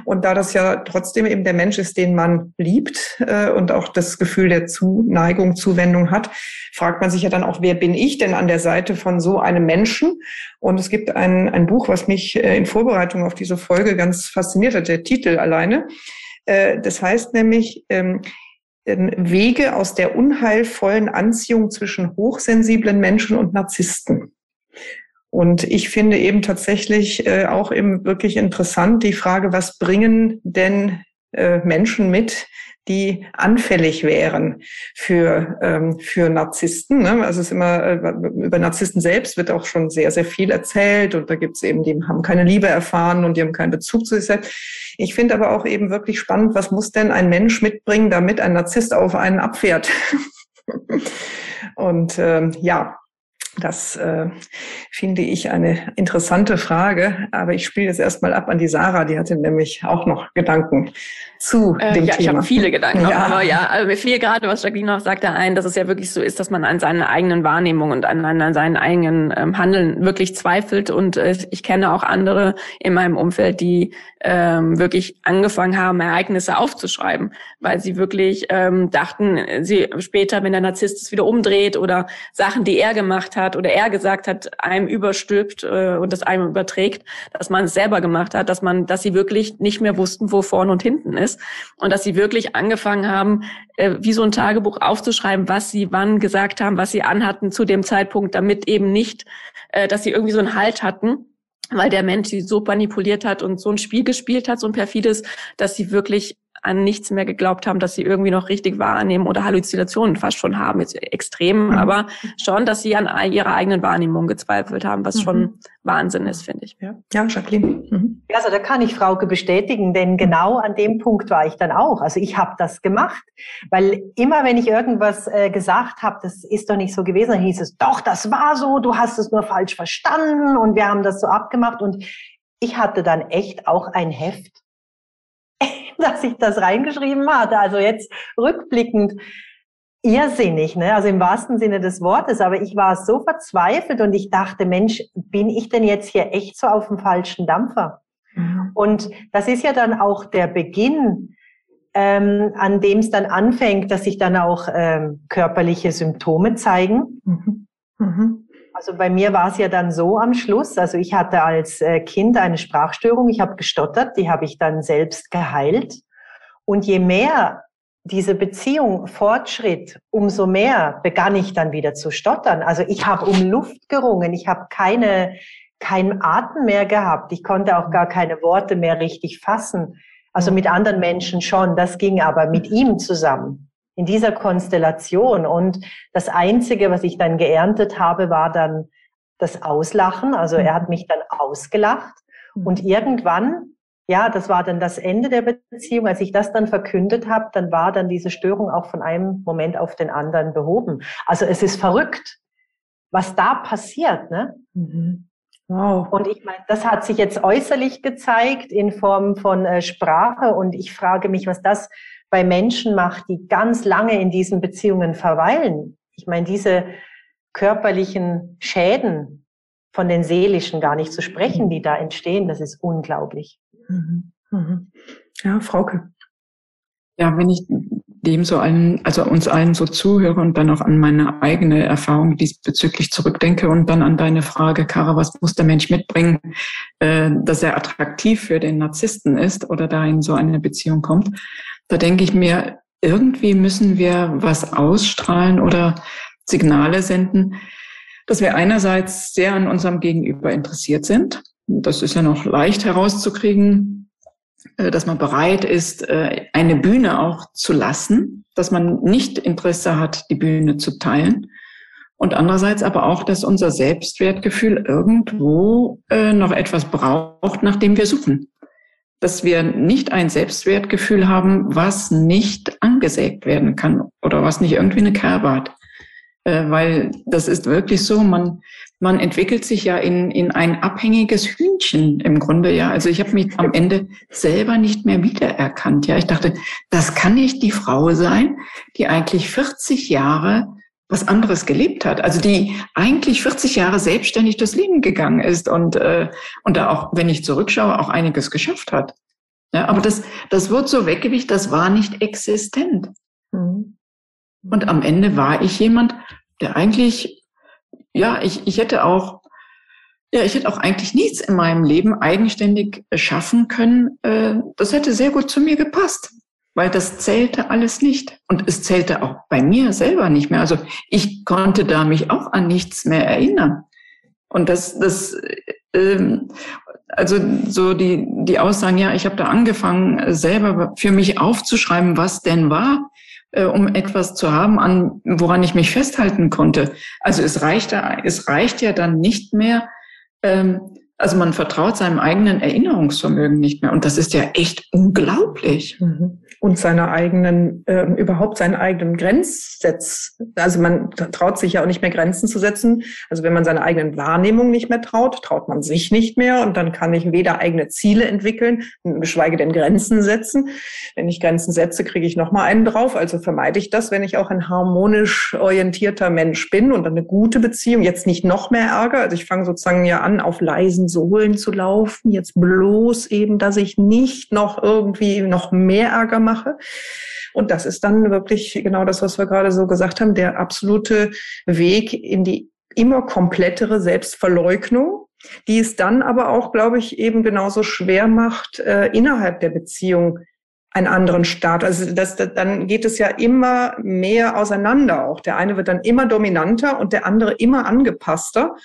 Speaker 2: Und da das ja trotzdem eben der Mensch ist, den man liebt äh, und auch das Gefühl der Zuneigung, Zuwendung hat, fragt man sich ja dann auch, wer bin ich denn an der Seite von so einem Menschen? Und es gibt ein, ein Buch, was mich äh, in Vorbereitung auf diese Folge ganz fasziniert hat, der Titel alleine. Äh, das heißt nämlich, ähm, Wege aus der unheilvollen Anziehung zwischen hochsensiblen Menschen und Narzissten. Und ich finde eben tatsächlich äh, auch eben wirklich interessant die Frage, was bringen denn Menschen mit, die anfällig wären für, ähm, für Narzissten. Ne? Also es ist immer, äh, über Narzissten selbst wird auch schon sehr, sehr viel erzählt und da gibt es eben, die haben keine Liebe erfahren und die haben keinen Bezug zu sich selbst. Ich finde aber auch eben wirklich spannend, was muss denn ein Mensch mitbringen, damit ein Narzisst auf einen abfährt? und ähm, ja, Das äh, finde ich eine interessante Frage, aber ich spiele jetzt erstmal ab an die Sarah, die hatte nämlich auch noch Gedanken zu äh, dem
Speaker 5: ja,
Speaker 2: Thema.
Speaker 5: Ich habe viele Gedanken, ja. aber ja, also mir fiel gerade, was Jacqueline auch sagte, ein, dass es ja wirklich so ist, dass man an seinen eigenen Wahrnehmungen und an, an seinen eigenen ähm, Handeln wirklich zweifelt. Und äh, ich kenne auch andere in meinem Umfeld, die ähm, wirklich angefangen haben, Ereignisse aufzuschreiben, weil sie wirklich ähm, dachten, sie später, wenn der Narzisst es wieder umdreht oder Sachen, die er gemacht hat oder er gesagt hat, einem überstülpt äh, und das einem überträgt, dass man es selber gemacht hat, dass man, dass sie wirklich nicht mehr wussten, wo vorne und hinten ist ist und dass sie wirklich angefangen haben, äh, wie so ein Tagebuch aufzuschreiben, was sie wann gesagt haben, was sie anhatten zu dem Zeitpunkt, damit eben nicht, äh, dass sie irgendwie so einen Halt hatten weil der Mensch sie so manipuliert hat und so ein Spiel gespielt hat, so ein perfides, dass sie wirklich an nichts mehr geglaubt haben, dass sie irgendwie noch richtig wahrnehmen oder Halluzinationen fast schon haben, jetzt extrem, mhm. aber schon, dass sie an ihrer eigenen Wahrnehmung gezweifelt haben, was mhm. schon Wahnsinn ist, finde ich.
Speaker 2: Ja, ja Jacqueline. Mhm.
Speaker 3: Also da kann ich Frauke bestätigen, denn genau an dem Punkt war ich dann auch. Also ich habe das gemacht, weil immer wenn ich irgendwas äh, gesagt habe, das ist doch nicht so gewesen, dann hieß es, doch, das war so, du hast es nur falsch verstanden und wir haben das so abgemacht und ich hatte dann echt auch ein Heft dass ich das reingeschrieben hatte. Also jetzt rückblickend irrsinnig, ne? also im wahrsten Sinne des Wortes. Aber ich war so verzweifelt und ich dachte, Mensch, bin ich denn jetzt hier echt so auf dem falschen Dampfer? Mhm. Und das ist ja dann auch der Beginn, ähm, an dem es dann anfängt, dass sich dann auch ähm, körperliche Symptome zeigen. Mhm. Mhm. Also bei mir war es ja dann so am Schluss, also ich hatte als äh, Kind eine Sprachstörung, ich habe gestottert, die habe ich dann selbst geheilt. Und je mehr diese Beziehung fortschritt, umso mehr begann ich dann wieder zu stottern. Also ich habe um Luft gerungen, ich habe keine keinen Atem mehr gehabt, ich konnte auch gar keine Worte mehr richtig fassen. Also mit anderen Menschen schon, das ging aber mit ihm zusammen in dieser Konstellation. Und das Einzige, was ich dann geerntet habe, war dann das Auslachen. Also er hat mich dann ausgelacht. Und irgendwann, ja, das war dann das Ende der Beziehung. Als ich das dann verkündet habe, dann war dann diese Störung auch von einem Moment auf den anderen behoben. Also es ist verrückt, was da passiert. Ne? Mhm. Wow. Und ich meine, das hat sich jetzt äußerlich gezeigt in Form von äh, Sprache. Und ich frage mich, was das bei Menschen macht, die ganz lange in diesen Beziehungen verweilen. Ich meine, diese körperlichen Schäden von den seelischen gar nicht zu sprechen, die da entstehen, das ist unglaublich. Mhm.
Speaker 2: Mhm. Ja, Frauke.
Speaker 4: Ja, wenn ich dem so allen, also uns allen so zuhöre und dann auch an meine eigene Erfahrung diesbezüglich zurückdenke und dann an deine Frage, Kara, was muss der Mensch mitbringen, äh, dass er attraktiv für den Narzissten ist oder da in so eine Beziehung kommt, da denke ich mir, irgendwie müssen wir was ausstrahlen oder Signale senden, dass wir einerseits sehr an unserem Gegenüber interessiert sind. Das ist ja noch leicht herauszukriegen, äh, dass man bereit ist, äh, eine Bühne auch zu lassen, dass man nicht Interesse hat, die Bühne zu teilen. Und andererseits aber auch, dass unser Selbstwertgefühl irgendwo äh, noch etwas braucht, nach dem wir suchen dass wir nicht ein Selbstwertgefühl haben, was nicht angesägt werden kann oder was nicht irgendwie eine Kerbe hat. Äh, weil das ist wirklich so, man, man entwickelt sich ja in, in ein abhängiges Hühnchen im Grunde, ja. Also ich habe mich am Ende selber nicht mehr wiedererkannt, ja. Ich dachte, das kann nicht die Frau sein, die eigentlich 40 Jahre was anderes gelebt hat. Also die eigentlich 40 Jahre selbstständig das Leben gegangen ist und, äh, und da auch, wenn ich zurückschaue, auch einiges geschafft hat. Ja, aber das, das wird so weggewicht, das war nicht existent. Mhm. Und am Ende war ich jemand, der eigentlich, ja, ich, ich hätte auch, ja, ich hätte auch eigentlich nichts in meinem Leben eigenständig schaffen können. Äh, das hätte sehr gut zu mir gepasst weil das zählte alles nicht. Und es zählte auch bei mir selber nicht mehr. Also ich konnte da mich auch an nichts mehr erinnern. Und das, das, ähm, also so die, die Aussagen, ja, ich habe da angefangen, selber für mich aufzuschreiben, was denn war, äh, um etwas zu haben, an woran ich mich festhalten konnte. Also es reicht, es reicht ja dann nicht mehr, ähm, also man vertraut seinem eigenen Erinnerungsvermögen nicht mehr. Und das ist ja echt unglaublich. Mhm.
Speaker 2: Und seine eigenen, äh, überhaupt seinen eigenen Grenzsatz. Also man traut sich ja auch nicht mehr Grenzen zu setzen. Also wenn man seine eigenen Wahrnehmungen nicht mehr traut, traut man sich nicht mehr und dann kann ich weder eigene Ziele entwickeln, geschweige denn Grenzen setzen. Wenn ich Grenzen setze, kriege ich noch mal einen drauf. Also vermeide ich das, wenn ich auch ein harmonisch orientierter Mensch bin und eine gute Beziehung, jetzt nicht noch mehr Ärger. Also ich fange sozusagen ja an, auf leisen Sohlen zu laufen, jetzt bloß eben, dass ich nicht noch irgendwie noch mehr Ärger mache mache. Und das ist dann wirklich genau das, was wir gerade so gesagt haben, der absolute Weg in die immer komplettere Selbstverleugnung, die es dann aber auch, glaube ich, eben genauso schwer macht, äh, innerhalb der Beziehung einen anderen Staat. Also das, das, dann geht es ja immer mehr auseinander auch. Der eine wird dann immer dominanter und der andere immer angepasster.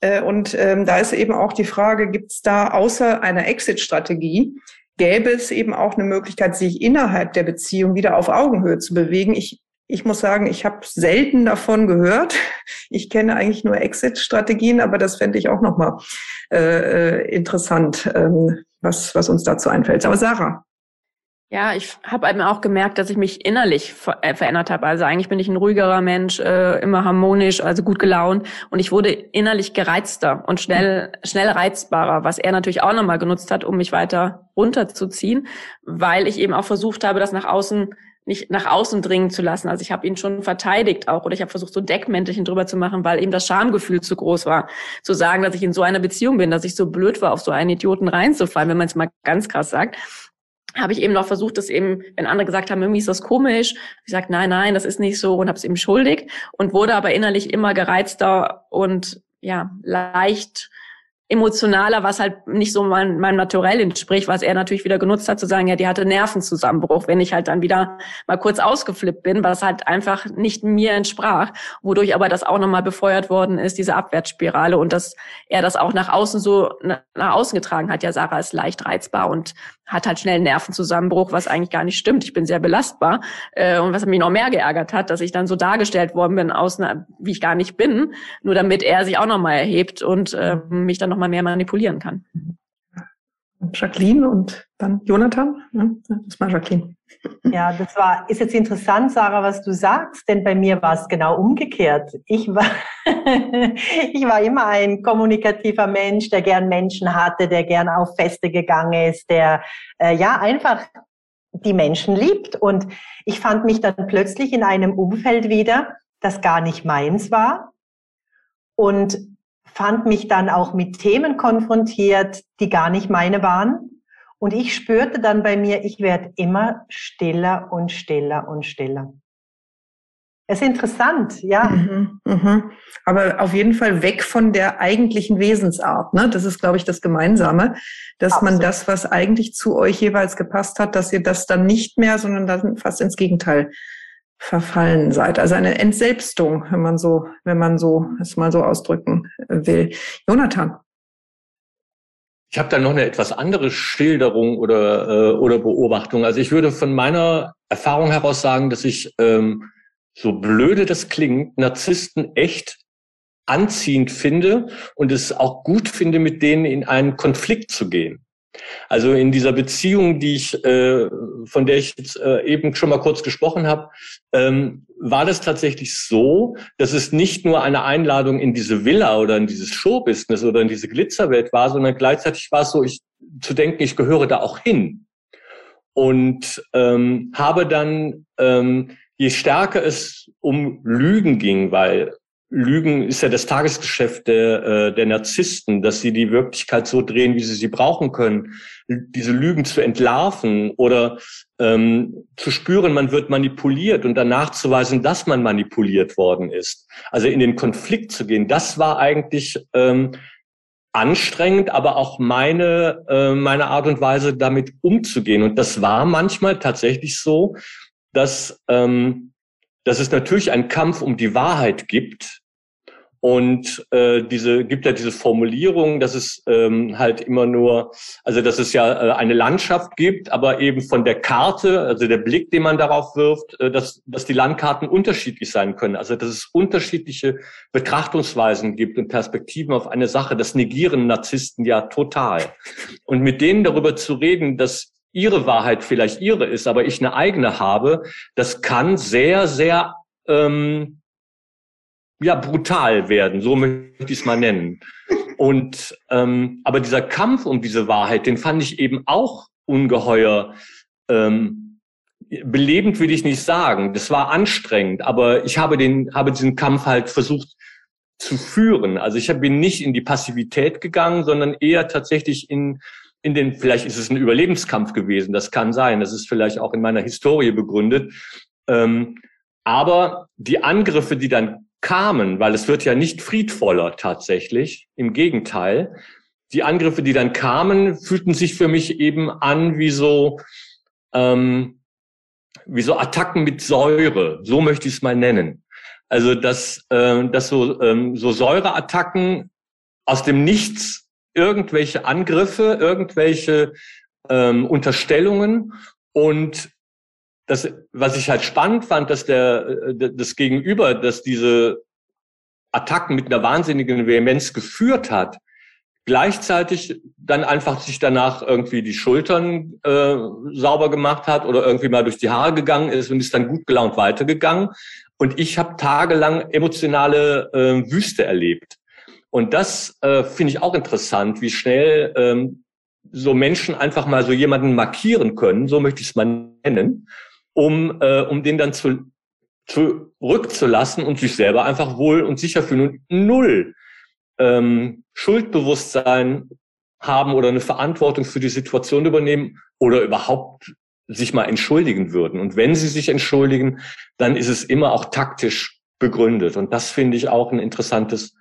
Speaker 2: Äh, und ähm, da ist eben auch die Frage, gibt es da außer einer Exit-Strategie gäbe es eben auch eine Möglichkeit, sich innerhalb der Beziehung wieder auf Augenhöhe zu bewegen. Ich, ich muss sagen, ich habe selten davon gehört. Ich kenne eigentlich nur Exit-Strategien, aber das fände ich auch nochmal äh, äh, interessant, ähm, was, was uns dazu einfällt. Aber Sarah.
Speaker 5: Ja, ich habe eben auch gemerkt, dass ich mich innerlich ver äh, verändert habe. Also eigentlich bin ich ein ruhigerer Mensch, äh, immer harmonisch, also gut gelaunt. Und ich wurde innerlich gereizter und schnell, schnell reizbarer, was er natürlich auch nochmal genutzt hat, um mich weiter runterzuziehen, weil ich eben auch versucht habe, das nach außen nicht nach außen dringen zu lassen. Also ich habe ihn schon verteidigt auch oder ich habe versucht, so Deckmäntelchen drüber zu machen, weil eben das Schamgefühl zu groß war. Zu sagen, dass ich in so einer Beziehung bin, dass ich so blöd war, auf so einen Idioten reinzufallen, wenn man es mal ganz krass sagt habe ich eben noch versucht, das eben, wenn andere gesagt haben, irgendwie ist das komisch, ich sage, nein, nein, das ist nicht so und habe es eben schuldig und wurde aber innerlich immer gereizter und ja, leicht emotionaler, was halt nicht so mein, meinem Naturell entspricht, was er natürlich wieder genutzt hat, zu sagen, ja, die hatte Nervenzusammenbruch, wenn ich halt dann wieder mal kurz ausgeflippt bin, was halt einfach nicht mir entsprach, wodurch aber das auch nochmal befeuert worden ist, diese Abwärtsspirale und dass er das auch nach außen so nach außen getragen hat. Ja, Sarah ist leicht reizbar und hat halt schnell einen Nervenzusammenbruch, was eigentlich gar nicht stimmt. Ich bin sehr belastbar. Äh, und was mich noch mehr geärgert hat, dass ich dann so dargestellt worden bin, außen, wie ich gar nicht bin, nur damit er sich auch nochmal erhebt und äh, mich dann nochmal mehr manipulieren kann.
Speaker 2: Jacqueline und dann Jonathan. Ja, das war Jacqueline.
Speaker 3: Ja, das war, ist jetzt interessant, Sarah, was du sagst, denn bei mir war es genau umgekehrt. Ich war, ich war immer ein kommunikativer Mensch, der gern Menschen hatte, der gern auf Feste gegangen ist, der, äh, ja, einfach die Menschen liebt. Und ich fand mich dann plötzlich in einem Umfeld wieder, das gar nicht meins war. Und fand mich dann auch mit Themen konfrontiert, die gar nicht meine waren. Und ich spürte dann bei mir, ich werde immer stiller und stiller und stiller. Es ist interessant, ja. Mhm,
Speaker 2: mhm. Aber auf jeden Fall weg von der eigentlichen Wesensart. Ne? Das ist, glaube ich, das Gemeinsame, dass Absolut. man das, was eigentlich zu euch jeweils gepasst hat, dass ihr das dann nicht mehr, sondern dann fast ins Gegenteil verfallen seid. Also eine Entselbstung, wenn man so, wenn man so es mal so ausdrücken will. Jonathan.
Speaker 6: Ich habe da noch eine etwas andere Schilderung oder, äh, oder Beobachtung. Also ich würde von meiner Erfahrung heraus sagen, dass ich, ähm, so blöde das klingt, Narzissten echt anziehend finde und es auch gut finde, mit denen in einen Konflikt zu gehen. Also in dieser Beziehung, die ich, äh, von der ich jetzt äh, eben schon mal kurz gesprochen habe, ähm, war das tatsächlich so, dass es nicht nur eine Einladung in diese Villa oder in dieses Showbusiness oder in diese Glitzerwelt war, sondern gleichzeitig war es so, ich zu denken, ich gehöre da auch hin. Und ähm, habe dann, ähm, je stärker es um Lügen ging, weil Lügen ist ja das Tagesgeschäft der, äh, der Narzissten, dass sie die Wirklichkeit so drehen, wie sie sie brauchen können. Diese Lügen zu entlarven oder ähm, zu spüren, man wird manipuliert und danach zu weisen, dass man manipuliert worden ist. Also in den Konflikt zu gehen, das war eigentlich ähm, anstrengend, aber auch meine, äh, meine Art und Weise, damit umzugehen. Und das war manchmal tatsächlich so, dass ähm, dass es natürlich einen Kampf um die Wahrheit gibt. Und äh, diese gibt ja diese Formulierung, dass es ähm, halt immer nur, also dass es ja äh, eine Landschaft gibt, aber eben von der Karte, also der Blick, den man darauf wirft, äh, dass, dass die Landkarten unterschiedlich sein können. Also dass es unterschiedliche Betrachtungsweisen gibt und Perspektiven auf eine Sache. Das negieren Narzissten ja total. Und mit denen darüber zu reden, dass ihre Wahrheit vielleicht ihre ist, aber ich eine eigene habe, das kann sehr, sehr ähm, ja brutal werden, so möchte ich es mal nennen. Und ähm, aber dieser Kampf um diese Wahrheit, den fand ich eben auch ungeheuer ähm, belebend, würde ich nicht sagen. Das war anstrengend, aber ich habe den habe diesen Kampf halt versucht zu führen. Also ich bin nicht in die Passivität gegangen, sondern eher tatsächlich in in den, vielleicht ist es ein Überlebenskampf gewesen, das kann sein, das ist vielleicht auch in meiner Historie begründet. Ähm, aber die Angriffe, die dann kamen, weil es wird ja nicht friedvoller tatsächlich, im Gegenteil, die Angriffe, die dann kamen, fühlten sich für mich eben an wie so, ähm, wie so Attacken mit Säure, so möchte ich es mal nennen. Also dass, äh, dass so, ähm, so Säureattacken aus dem Nichts irgendwelche Angriffe, irgendwelche ähm, Unterstellungen und das, was ich halt spannend fand, dass der äh, das Gegenüber, dass diese Attacken mit einer wahnsinnigen Vehemenz geführt hat, gleichzeitig dann einfach sich danach irgendwie die Schultern äh, sauber gemacht hat oder irgendwie mal durch die Haare gegangen ist und ist dann gut gelaunt weitergegangen. Und ich habe tagelang emotionale äh, Wüste erlebt. Und das äh, finde ich auch interessant, wie schnell ähm, so Menschen einfach mal so jemanden markieren können, so möchte ich es mal nennen, um, äh, um den dann zu, zurückzulassen und sich selber einfach wohl und sicher fühlen und null ähm, Schuldbewusstsein haben oder eine Verantwortung für die Situation übernehmen oder überhaupt sich mal entschuldigen würden. Und wenn sie sich entschuldigen, dann ist es immer auch taktisch begründet. Und das finde ich auch ein interessantes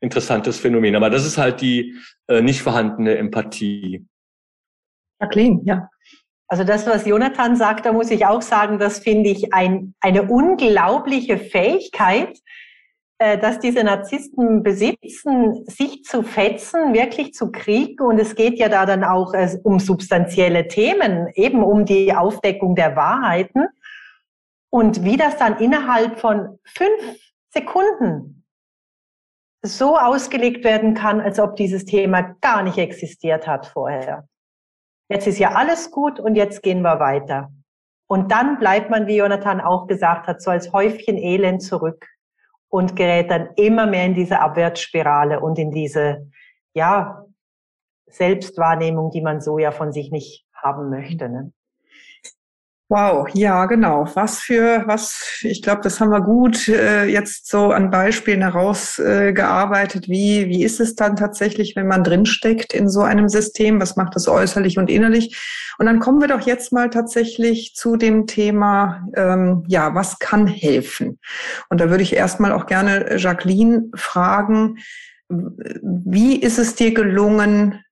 Speaker 6: interessantes Phänomen. Aber das ist halt die äh, nicht vorhandene Empathie.
Speaker 3: Jacqueline, ja. Also das, was Jonathan sagt, da muss ich auch sagen, das finde ich ein, eine unglaubliche Fähigkeit, äh, dass diese Narzissten besitzen, sich zu fetzen, wirklich zu kriegen. Und es geht ja da dann auch äh, um substanzielle Themen, eben um die Aufdeckung der Wahrheiten. Und wie das dann innerhalb von fünf Sekunden so ausgelegt werden kann, als ob dieses Thema gar nicht existiert hat vorher. Jetzt ist ja alles gut und jetzt gehen wir weiter. Und dann bleibt man, wie Jonathan auch gesagt hat, so als Häufchen Elend zurück und gerät dann immer mehr in diese Abwärtsspirale und in diese, ja, Selbstwahrnehmung, die man so ja von sich nicht haben möchte. Ne?
Speaker 2: Wow, ja, genau. Was für, was, ich glaube, das haben wir gut äh, jetzt so an Beispielen herausgearbeitet. Äh, wie, wie ist es dann tatsächlich, wenn man drinsteckt in so einem System? Was macht das äußerlich und innerlich? Und dann kommen wir doch jetzt mal tatsächlich zu dem Thema, ähm, ja, was kann helfen? Und da würde ich erstmal auch gerne Jacqueline fragen, wie ist es dir gelungen,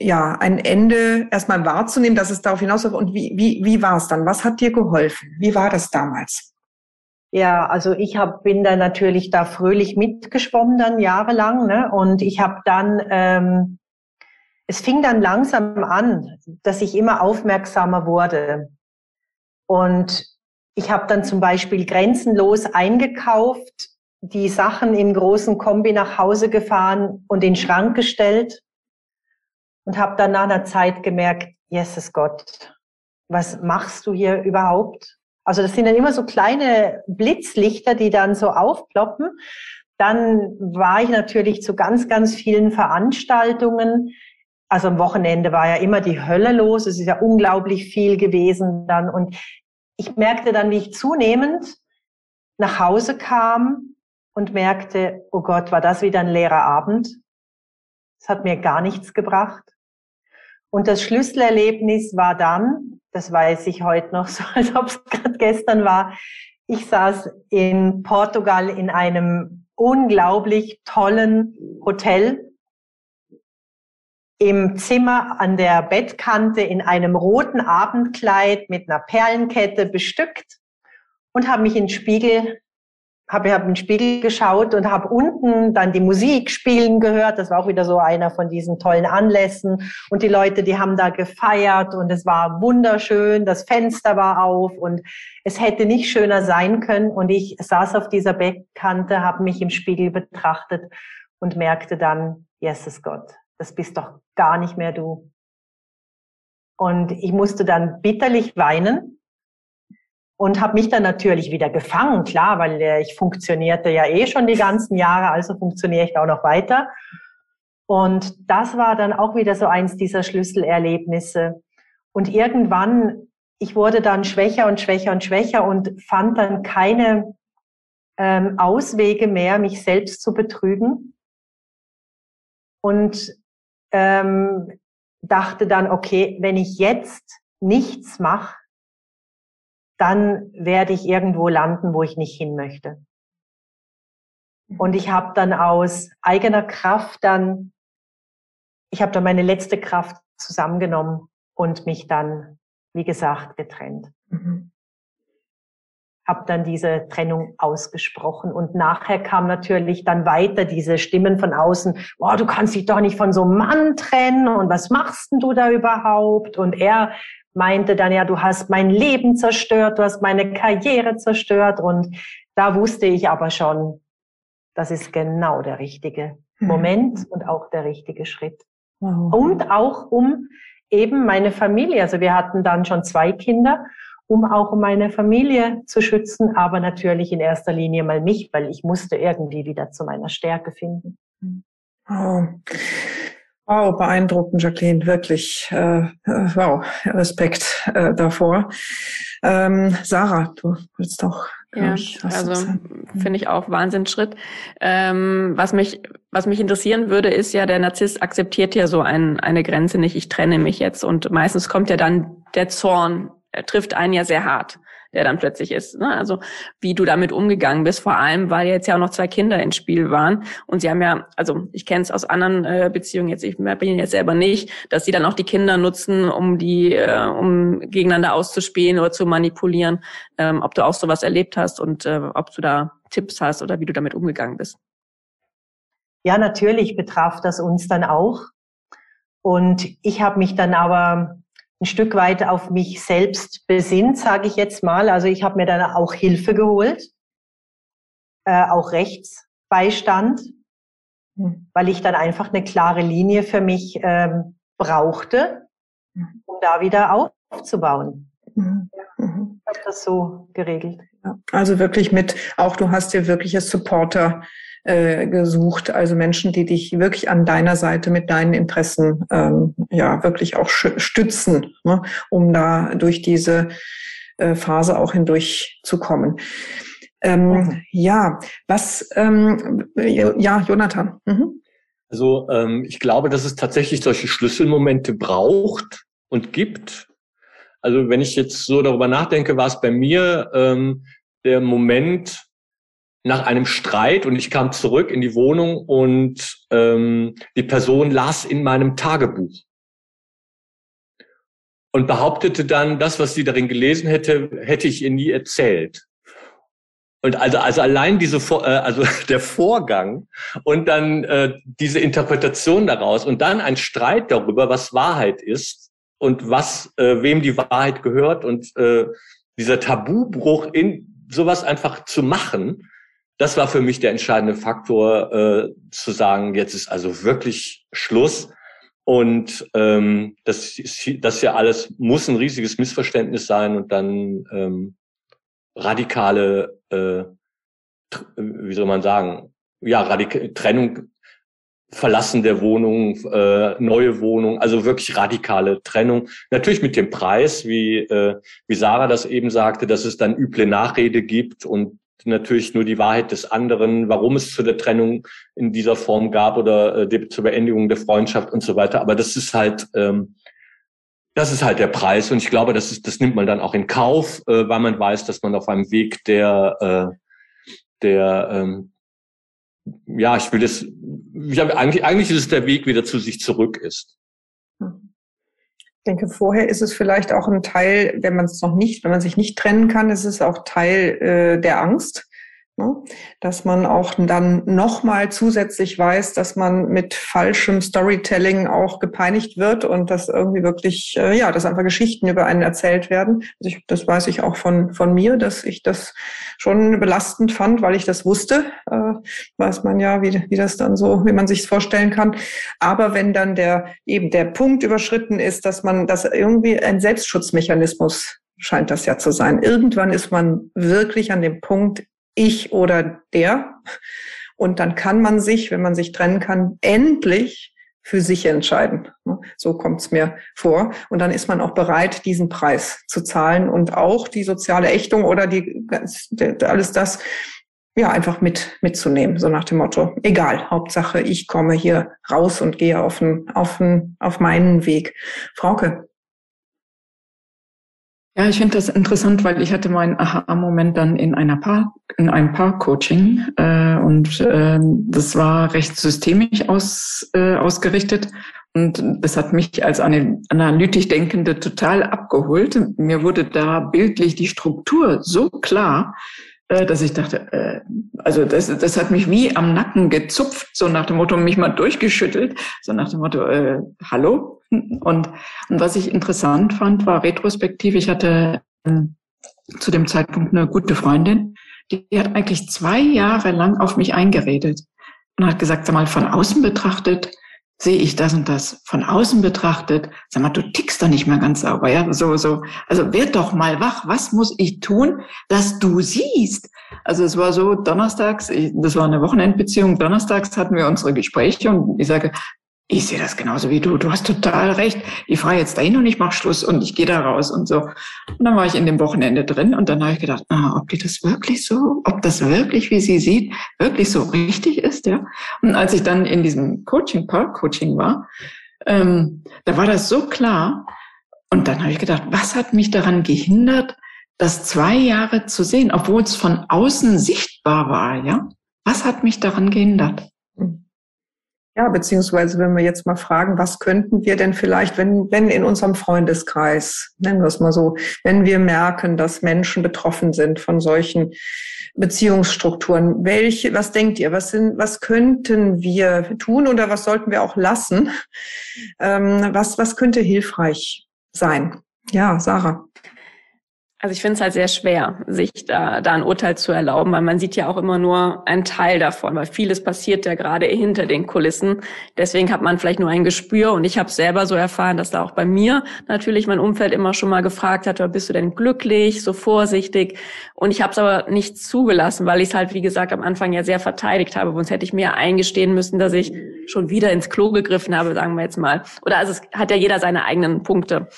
Speaker 2: ja, ein Ende erstmal wahrzunehmen, dass es darauf hinausläuft. Und wie, wie, wie war es dann? Was hat dir geholfen? Wie war das damals?
Speaker 3: Ja, also ich hab, bin da natürlich da fröhlich mitgeschwommen dann jahrelang. Ne? Und ich habe dann, ähm, es fing dann langsam an, dass ich immer aufmerksamer wurde. Und ich habe dann zum Beispiel grenzenlos eingekauft, die Sachen im großen Kombi nach Hause gefahren und in den Schrank gestellt und habe dann nach einer Zeit gemerkt, Jesus Gott, was machst du hier überhaupt? Also das sind dann immer so kleine Blitzlichter, die dann so aufploppen. Dann war ich natürlich zu ganz, ganz vielen Veranstaltungen. Also am Wochenende war ja immer die Hölle los. Es ist ja unglaublich viel gewesen dann. Und ich merkte dann, wie ich zunehmend nach Hause kam und merkte, oh Gott, war das wieder ein leerer Abend. Es hat mir gar nichts gebracht. Und das Schlüsselerlebnis war dann, das weiß ich heute noch so, als ob es gerade gestern war, ich saß in Portugal in einem unglaublich tollen Hotel im Zimmer an der Bettkante in einem roten Abendkleid mit einer Perlenkette bestückt und habe mich in den Spiegel habe hab den Spiegel geschaut und habe unten dann die Musik spielen gehört. Das war auch wieder so einer von diesen tollen Anlässen. Und die Leute, die haben da gefeiert und es war wunderschön. Das Fenster war auf und es hätte nicht schöner sein können. Und ich saß auf dieser Beckkante, habe mich im Spiegel betrachtet und merkte dann, Jesus Gott, das bist doch gar nicht mehr du. Und ich musste dann bitterlich weinen und habe mich dann natürlich wieder gefangen, klar, weil äh, ich funktionierte ja eh schon die ganzen Jahre, also funktioniere ich auch noch weiter. Und das war dann auch wieder so eins dieser Schlüsselerlebnisse. Und irgendwann, ich wurde dann schwächer und schwächer und schwächer und fand dann keine ähm, Auswege mehr, mich selbst zu betrügen. Und ähm, dachte dann, okay, wenn ich jetzt nichts mache, dann werde ich irgendwo landen, wo ich nicht hin möchte. Und ich habe dann aus eigener Kraft dann, ich habe dann meine letzte Kraft zusammengenommen und mich dann, wie gesagt, getrennt. Mhm habe dann diese Trennung ausgesprochen. Und nachher kam natürlich dann weiter diese Stimmen von außen, boah, du kannst dich doch nicht von so einem Mann trennen und was machst denn du da überhaupt? Und er meinte dann, ja, du hast mein Leben zerstört, du hast meine Karriere zerstört. Und da wusste ich aber schon, das ist genau der richtige mhm. Moment und auch der richtige Schritt. Wow. Und auch um eben meine Familie, also wir hatten dann schon zwei Kinder um auch meine Familie zu schützen, aber natürlich in erster Linie mal mich, weil ich musste irgendwie wieder zu meiner Stärke finden.
Speaker 2: Oh. Wow, beeindruckend, Jacqueline, wirklich. Äh, wow, Respekt äh, davor. Ähm, Sarah, du willst doch.
Speaker 5: Ja, ich, also finde ich auch Wahnsinnsschritt. Ähm, was mich was mich interessieren würde, ist ja, der Narzisst akzeptiert ja so ein, eine Grenze nicht. Ich trenne mich jetzt und meistens kommt ja dann der Zorn er trifft einen ja sehr hart, der dann plötzlich ist. Ne? Also wie du damit umgegangen bist, vor allem, weil jetzt ja auch noch zwei Kinder ins Spiel waren. Und sie haben ja, also ich kenne es aus anderen äh, Beziehungen jetzt, ich bin jetzt selber nicht, dass sie dann auch die Kinder nutzen, um die, äh, um gegeneinander auszuspielen oder zu manipulieren. Ähm, ob du auch sowas erlebt hast und äh, ob du da Tipps hast oder wie du damit umgegangen bist.
Speaker 3: Ja, natürlich betraf das uns dann auch. Und ich habe mich dann aber ein Stück weit auf mich selbst besinnt, sage ich jetzt mal. Also ich habe mir dann auch Hilfe geholt, äh, auch Rechtsbeistand, mhm. weil ich dann einfach eine klare Linie für mich ähm, brauchte, hm. um da wieder aufzubauen. Mhm. Ich habe das so geregelt.
Speaker 2: Also wirklich mit, auch du hast dir wirkliche Supporter äh, gesucht, also Menschen, die dich wirklich an deiner Seite mit deinen Interessen ähm, ja wirklich auch stützen, ne, um da durch diese äh, Phase auch hindurch zu kommen. Ähm. Ja, was, ähm, ja, Jonathan. Mhm.
Speaker 6: Also ähm, ich glaube, dass es tatsächlich solche Schlüsselmomente braucht und gibt. Also wenn ich jetzt so darüber nachdenke, war es bei mir ähm, der Moment, nach einem Streit und ich kam zurück in die Wohnung und ähm, die Person las in meinem Tagebuch und behauptete dann, das, was sie darin gelesen hätte, hätte ich ihr nie erzählt. Und also, also allein diese, äh, also der Vorgang und dann äh, diese Interpretation daraus und dann ein Streit darüber, was Wahrheit ist und was äh, wem die Wahrheit gehört und äh, dieser Tabubruch in sowas einfach zu machen, das war für mich der entscheidende Faktor, äh, zu sagen, jetzt ist also wirklich Schluss. Und ähm, das, das ja alles muss ein riesiges Missverständnis sein und dann ähm, radikale, äh, wie soll man sagen, ja, radikale Trennung, Verlassen der Wohnung, äh, neue Wohnung, also wirklich radikale Trennung. Natürlich mit dem Preis, wie, äh, wie Sarah das eben sagte, dass es dann üble Nachrede gibt und natürlich nur die Wahrheit des anderen, warum es zu der Trennung in dieser Form gab oder äh, die, zur Beendigung der Freundschaft und so weiter. Aber das ist halt, ähm, das ist halt der Preis. Und ich glaube, das ist, das nimmt man dann auch in Kauf, äh, weil man weiß, dass man auf einem Weg der, äh, der, ähm, ja, ich will das, ich habe, eigentlich, eigentlich ist es der Weg wieder zu sich zurück ist.
Speaker 2: Ich denke, vorher ist es vielleicht auch ein Teil, wenn man es noch nicht, wenn man sich nicht trennen kann, ist es auch Teil äh, der Angst. Ne? Dass man auch dann nochmal zusätzlich weiß, dass man mit falschem Storytelling auch gepeinigt wird und dass irgendwie wirklich, äh, ja, dass einfach Geschichten über einen erzählt werden. Also ich, das weiß ich auch von, von mir, dass ich das schon belastend fand, weil ich das wusste. Äh, weiß man ja, wie, wie das dann so, wie man sich vorstellen kann. Aber wenn dann der, eben der Punkt überschritten ist, dass man, dass irgendwie ein Selbstschutzmechanismus scheint das ja zu sein. Irgendwann ist man wirklich an dem Punkt, ich oder der. Und dann kann man sich, wenn man sich trennen kann, endlich für sich entscheiden. So kommt es mir vor. Und dann ist man auch bereit, diesen Preis zu zahlen und auch die soziale Ächtung oder die, alles das, ja, einfach mit, mitzunehmen. So nach dem Motto, egal, Hauptsache, ich komme hier raus und gehe auf, den, auf, den, auf meinen Weg. Frauke,
Speaker 4: ja, ich finde das interessant, weil ich hatte meinen Aha-Moment dann in einer Paar, in einem Paar-Coaching äh, und äh, das war recht systemisch aus, äh, ausgerichtet und das hat mich als eine analytisch Denkende total abgeholt. Mir wurde da bildlich die Struktur so klar, dass ich dachte, äh, also das, das hat mich wie am Nacken gezupft, so nach dem Motto, mich mal durchgeschüttelt, so nach dem Motto, äh, hallo? Und, und was ich interessant fand, war retrospektiv, ich hatte äh, zu dem Zeitpunkt eine gute Freundin, die, die hat eigentlich zwei Jahre lang auf mich eingeredet und hat gesagt, sag mal, von außen betrachtet, sehe ich das und das von außen betrachtet, sag mal, du tickst doch nicht mehr ganz sauber, ja, so, so. Also werd doch mal wach, was muss ich tun, dass du siehst? Also es war so, donnerstags, das war eine Wochenendbeziehung, donnerstags hatten wir unsere Gespräche und ich sage, ich sehe das genauso wie du. Du hast total recht. Ich fahre jetzt dahin und ich mache Schluss und ich gehe da raus und so. Und dann war ich in dem Wochenende drin und dann habe ich gedacht, ah, ob die das wirklich so, ob das wirklich, wie sie sieht, wirklich so richtig ist, ja. Und als ich dann in diesem Coaching, Park-Coaching war, ähm, da war das so klar. Und dann habe ich gedacht, was hat mich daran gehindert, das zwei Jahre zu sehen, obwohl es von außen sichtbar war, ja? Was hat mich daran gehindert?
Speaker 2: Ja, beziehungsweise wenn wir jetzt mal fragen, was könnten wir denn vielleicht, wenn, wenn in unserem Freundeskreis, nennen wir es mal so, wenn wir merken, dass Menschen betroffen sind von solchen Beziehungsstrukturen, welche, was denkt ihr, was sind, was könnten wir tun oder was sollten wir auch lassen? Ähm, was, was könnte hilfreich sein? Ja, Sarah.
Speaker 5: Also ich finde es halt sehr schwer, sich da, da ein Urteil zu erlauben, weil man sieht ja auch immer nur einen Teil davon, weil vieles passiert ja gerade hinter den Kulissen. Deswegen hat man vielleicht nur ein Gespür und ich habe selber so erfahren, dass da auch bei mir natürlich mein Umfeld immer schon mal gefragt hat, bist du denn glücklich, so vorsichtig? Und ich habe es aber nicht zugelassen, weil ich es halt, wie gesagt, am Anfang ja sehr verteidigt habe. Sonst hätte ich mir eingestehen müssen, dass ich schon wieder ins Klo gegriffen habe, sagen wir jetzt mal. Oder also es hat ja jeder seine eigenen Punkte.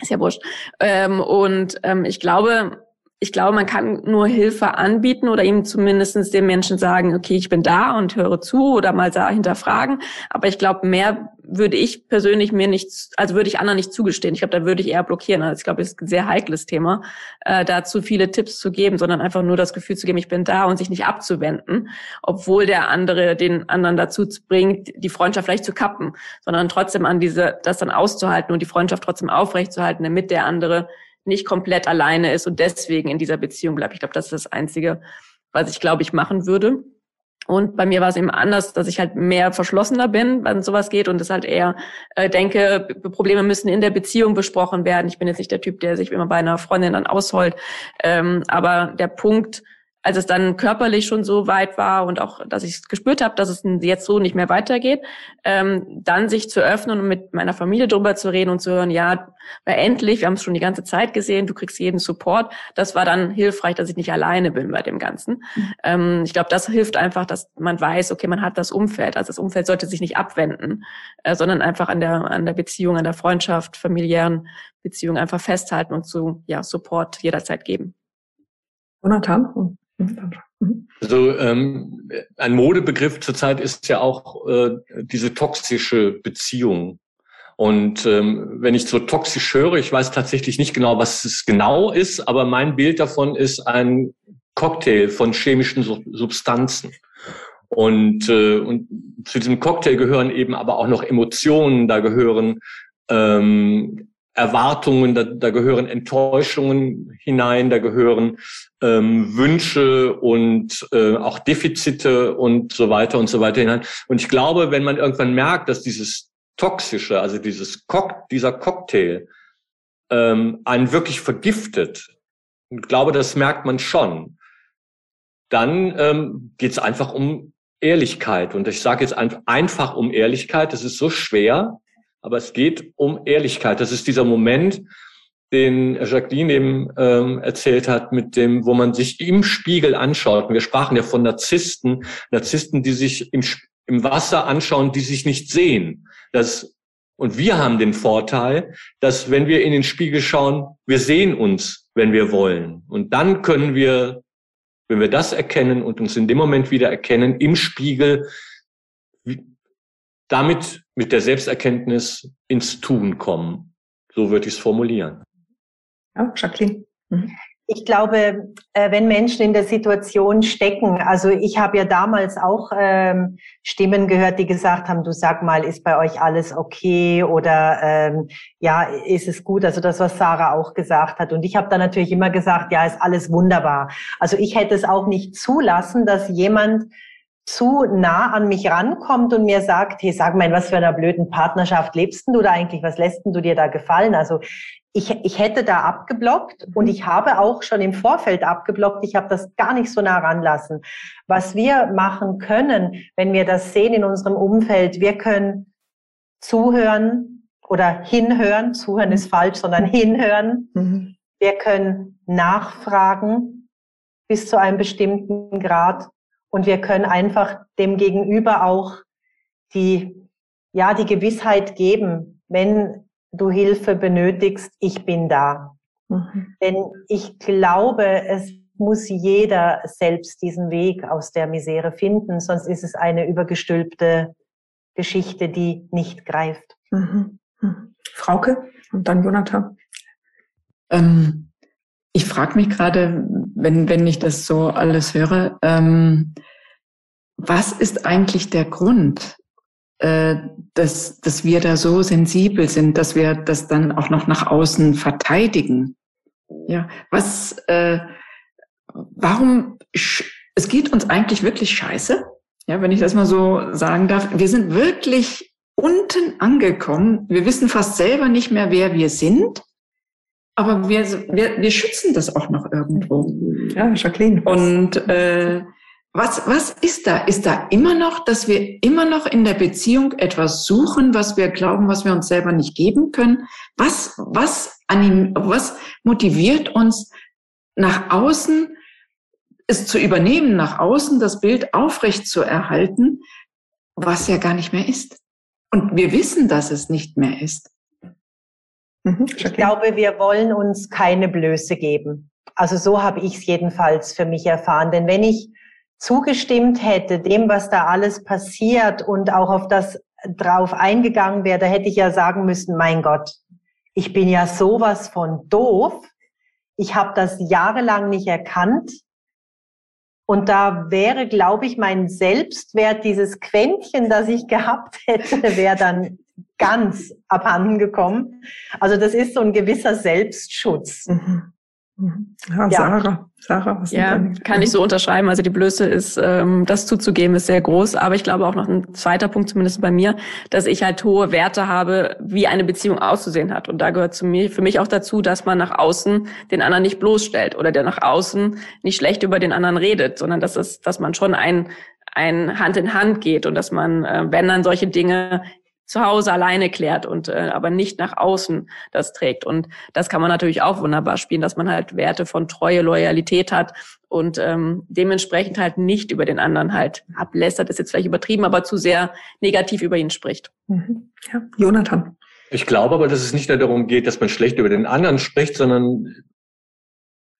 Speaker 5: Ist ja wurscht. Ähm, und ähm, ich glaube, ich glaube, man kann nur Hilfe anbieten oder ihm zumindestens den Menschen sagen, okay, ich bin da und höre zu oder mal da hinterfragen. Aber ich glaube, mehr würde ich persönlich mir nicht, also würde ich anderen nicht zugestehen. Ich glaube, da würde ich eher blockieren. Also ich glaube, es ist ein sehr heikles Thema, äh, da zu viele Tipps zu geben, sondern einfach nur das Gefühl zu geben, ich bin da und sich nicht abzuwenden, obwohl der andere den anderen dazu bringt, die Freundschaft vielleicht zu kappen, sondern trotzdem an diese, das dann auszuhalten und die Freundschaft trotzdem aufrechtzuerhalten, damit der andere nicht komplett alleine ist und deswegen in dieser Beziehung bleibt. Ich glaube, das ist das Einzige, was ich, glaube ich, machen würde. Und bei mir war es eben anders, dass ich halt mehr verschlossener bin, wenn sowas geht und es halt eher äh, denke, Probleme müssen in der Beziehung besprochen werden. Ich bin jetzt nicht der Typ, der sich immer bei einer Freundin dann ausholt. Ähm, aber der Punkt, als es dann körperlich schon so weit war und auch, dass ich gespürt habe, dass es jetzt so nicht mehr weitergeht, ähm, dann sich zu öffnen und mit meiner Familie drüber zu reden und zu hören, ja, weil endlich, wir haben es schon die ganze Zeit gesehen, du kriegst jeden Support. Das war dann hilfreich, dass ich nicht alleine bin bei dem Ganzen. Mhm. Ähm, ich glaube, das hilft einfach, dass man weiß, okay, man hat das Umfeld. Also das Umfeld sollte sich nicht abwenden, äh, sondern einfach an der, an der Beziehung, an der Freundschaft, familiären Beziehung einfach festhalten und zu, ja, Support jederzeit geben.
Speaker 2: Jonathan?
Speaker 6: Mhm. Also ähm, ein Modebegriff zurzeit ist ja auch äh, diese toxische Beziehung. Und ähm, wenn ich so toxisch höre, ich weiß tatsächlich nicht genau, was es genau ist, aber mein Bild davon ist ein Cocktail von chemischen Substanzen. Und, äh, und zu diesem Cocktail gehören eben aber auch noch Emotionen, da gehören ähm, Erwartungen, da, da gehören Enttäuschungen hinein, da gehören ähm, Wünsche und äh, auch Defizite und so weiter und so weiter hinein. Und ich glaube, wenn man irgendwann merkt, dass dieses Toxische, also dieses Cock, dieser Cocktail, ähm, einen wirklich vergiftet, ich glaube, das merkt man schon, dann ähm, geht es einfach um Ehrlichkeit. Und ich sage jetzt einfach um Ehrlichkeit, das ist so schwer, aber es geht um Ehrlichkeit. Das ist dieser Moment, den Jacqueline eben ähm, erzählt hat, mit dem, wo man sich im Spiegel anschaut. Und wir sprachen ja von Narzissten, Narzissten, die sich im, im Wasser anschauen, die sich nicht sehen. Das, und wir haben den Vorteil, dass wenn wir in den Spiegel schauen, wir sehen uns, wenn wir wollen. Und dann können wir, wenn wir das erkennen und uns in dem Moment wieder erkennen, im Spiegel, damit mit der Selbsterkenntnis ins Tun kommen. So würde ich es formulieren.
Speaker 3: Ja, Jacqueline. Mhm. Ich glaube, äh, wenn Menschen in der Situation stecken, also ich habe ja damals auch ähm, Stimmen gehört, die gesagt haben, du sag mal, ist bei euch alles okay oder ähm, ja, ist es gut? Also das, was Sarah auch gesagt hat. Und ich habe dann natürlich immer gesagt, ja, ist alles wunderbar. Also ich hätte es auch nicht zulassen, dass jemand zu nah an mich rankommt und mir sagt, hey, sag mal, in was für einer blöden Partnerschaft lebst du da eigentlich? Was lässt du dir da gefallen? Also ich, ich hätte da abgeblockt und ich habe auch schon im Vorfeld abgeblockt. Ich habe das gar nicht so nah ranlassen. Was wir machen können, wenn wir das sehen in unserem Umfeld, wir können zuhören oder hinhören. Zuhören ist falsch, sondern hinhören. Mhm. Wir können nachfragen bis zu einem bestimmten Grad und wir können einfach dem Gegenüber auch die, ja, die Gewissheit geben, wenn du Hilfe benötigst, ich bin da. Mhm. Denn ich glaube, es muss jeder selbst diesen Weg aus der Misere finden, sonst ist es eine übergestülpte Geschichte, die nicht greift. Mhm.
Speaker 2: Mhm. Frauke und dann Jonathan.
Speaker 4: Ähm, ich frage mich gerade, wenn, wenn ich das so alles höre, ähm, was ist eigentlich der Grund, äh, dass, dass wir da so sensibel sind, dass wir das dann auch noch nach außen verteidigen? Ja, was, äh, warum, es geht uns eigentlich wirklich scheiße? Ja, wenn ich das mal so sagen darf. Wir sind wirklich unten angekommen. Wir wissen fast selber nicht mehr, wer wir sind. Aber wir, wir, wir schützen das auch noch irgendwo.
Speaker 2: Ja, Jacqueline.
Speaker 4: Und äh, was, was ist da? Ist da immer noch, dass wir immer noch in der Beziehung etwas suchen, was wir glauben, was wir uns selber nicht geben können? Was, was, anim, was motiviert uns nach außen, es zu übernehmen, nach außen das Bild aufrecht zu erhalten, was ja gar nicht mehr ist? Und wir wissen, dass es nicht mehr ist.
Speaker 3: Mhm, ich glaube, wir wollen uns keine Blöße geben. Also so habe ich es jedenfalls für mich erfahren. Denn wenn ich zugestimmt hätte, dem, was da alles passiert und auch auf das drauf eingegangen wäre, da hätte ich ja sagen müssen, mein Gott, ich bin ja sowas von doof. Ich habe das jahrelang nicht erkannt. Und da wäre, glaube ich, mein Selbstwert, dieses Quäntchen, das ich gehabt hätte, wäre dann ganz abhanden gekommen. Also das ist so ein gewisser Selbstschutz. Mhm.
Speaker 5: Mhm. Ja, ja. Sarah, Sarah, was ja, kann ich so unterschreiben. Also die Blöße ist, ähm, das zuzugeben, ist sehr groß. Aber ich glaube auch noch ein zweiter Punkt, zumindest bei mir, dass ich halt hohe Werte habe, wie eine Beziehung auszusehen hat. Und da gehört zu mir, für mich auch dazu, dass man nach außen den anderen nicht bloßstellt oder der nach außen nicht schlecht über den anderen redet, sondern dass es, dass man schon ein ein Hand in Hand geht und dass man, äh, wenn dann solche Dinge zu Hause alleine klärt und äh, aber nicht nach außen das trägt. Und das kann man natürlich auch wunderbar spielen, dass man halt Werte von Treue, Loyalität hat und ähm, dementsprechend halt nicht über den anderen halt ablästert, ist jetzt vielleicht übertrieben, aber zu sehr negativ über ihn spricht. Mhm.
Speaker 2: Ja, Jonathan.
Speaker 6: Ich glaube aber, dass es nicht nur darum geht, dass man schlecht über den anderen spricht, sondern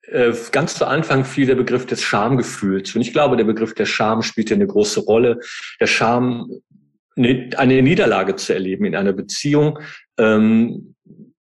Speaker 6: äh, ganz zu Anfang fiel der Begriff des Schamgefühls. Und ich glaube, der Begriff der Scham spielt hier eine große Rolle. Der Scham eine Niederlage zu erleben in einer Beziehung, ähm,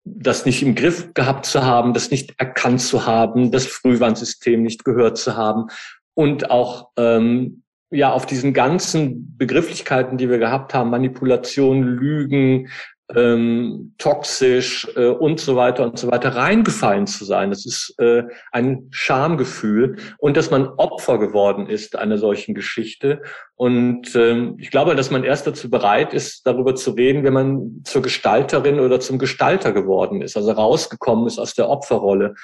Speaker 6: das nicht im Griff gehabt zu haben, das nicht erkannt zu haben, das Frühwarnsystem nicht gehört zu haben und auch ähm, ja auf diesen ganzen Begrifflichkeiten, die wir gehabt haben, Manipulation, Lügen, ähm, toxisch äh, und so weiter und so weiter reingefallen zu sein. Das ist äh, ein Schamgefühl und dass man Opfer geworden ist einer solchen Geschichte. Und ähm, ich glaube, dass man erst dazu bereit ist, darüber zu reden, wenn man zur Gestalterin oder zum Gestalter geworden ist, also rausgekommen ist aus der Opferrolle.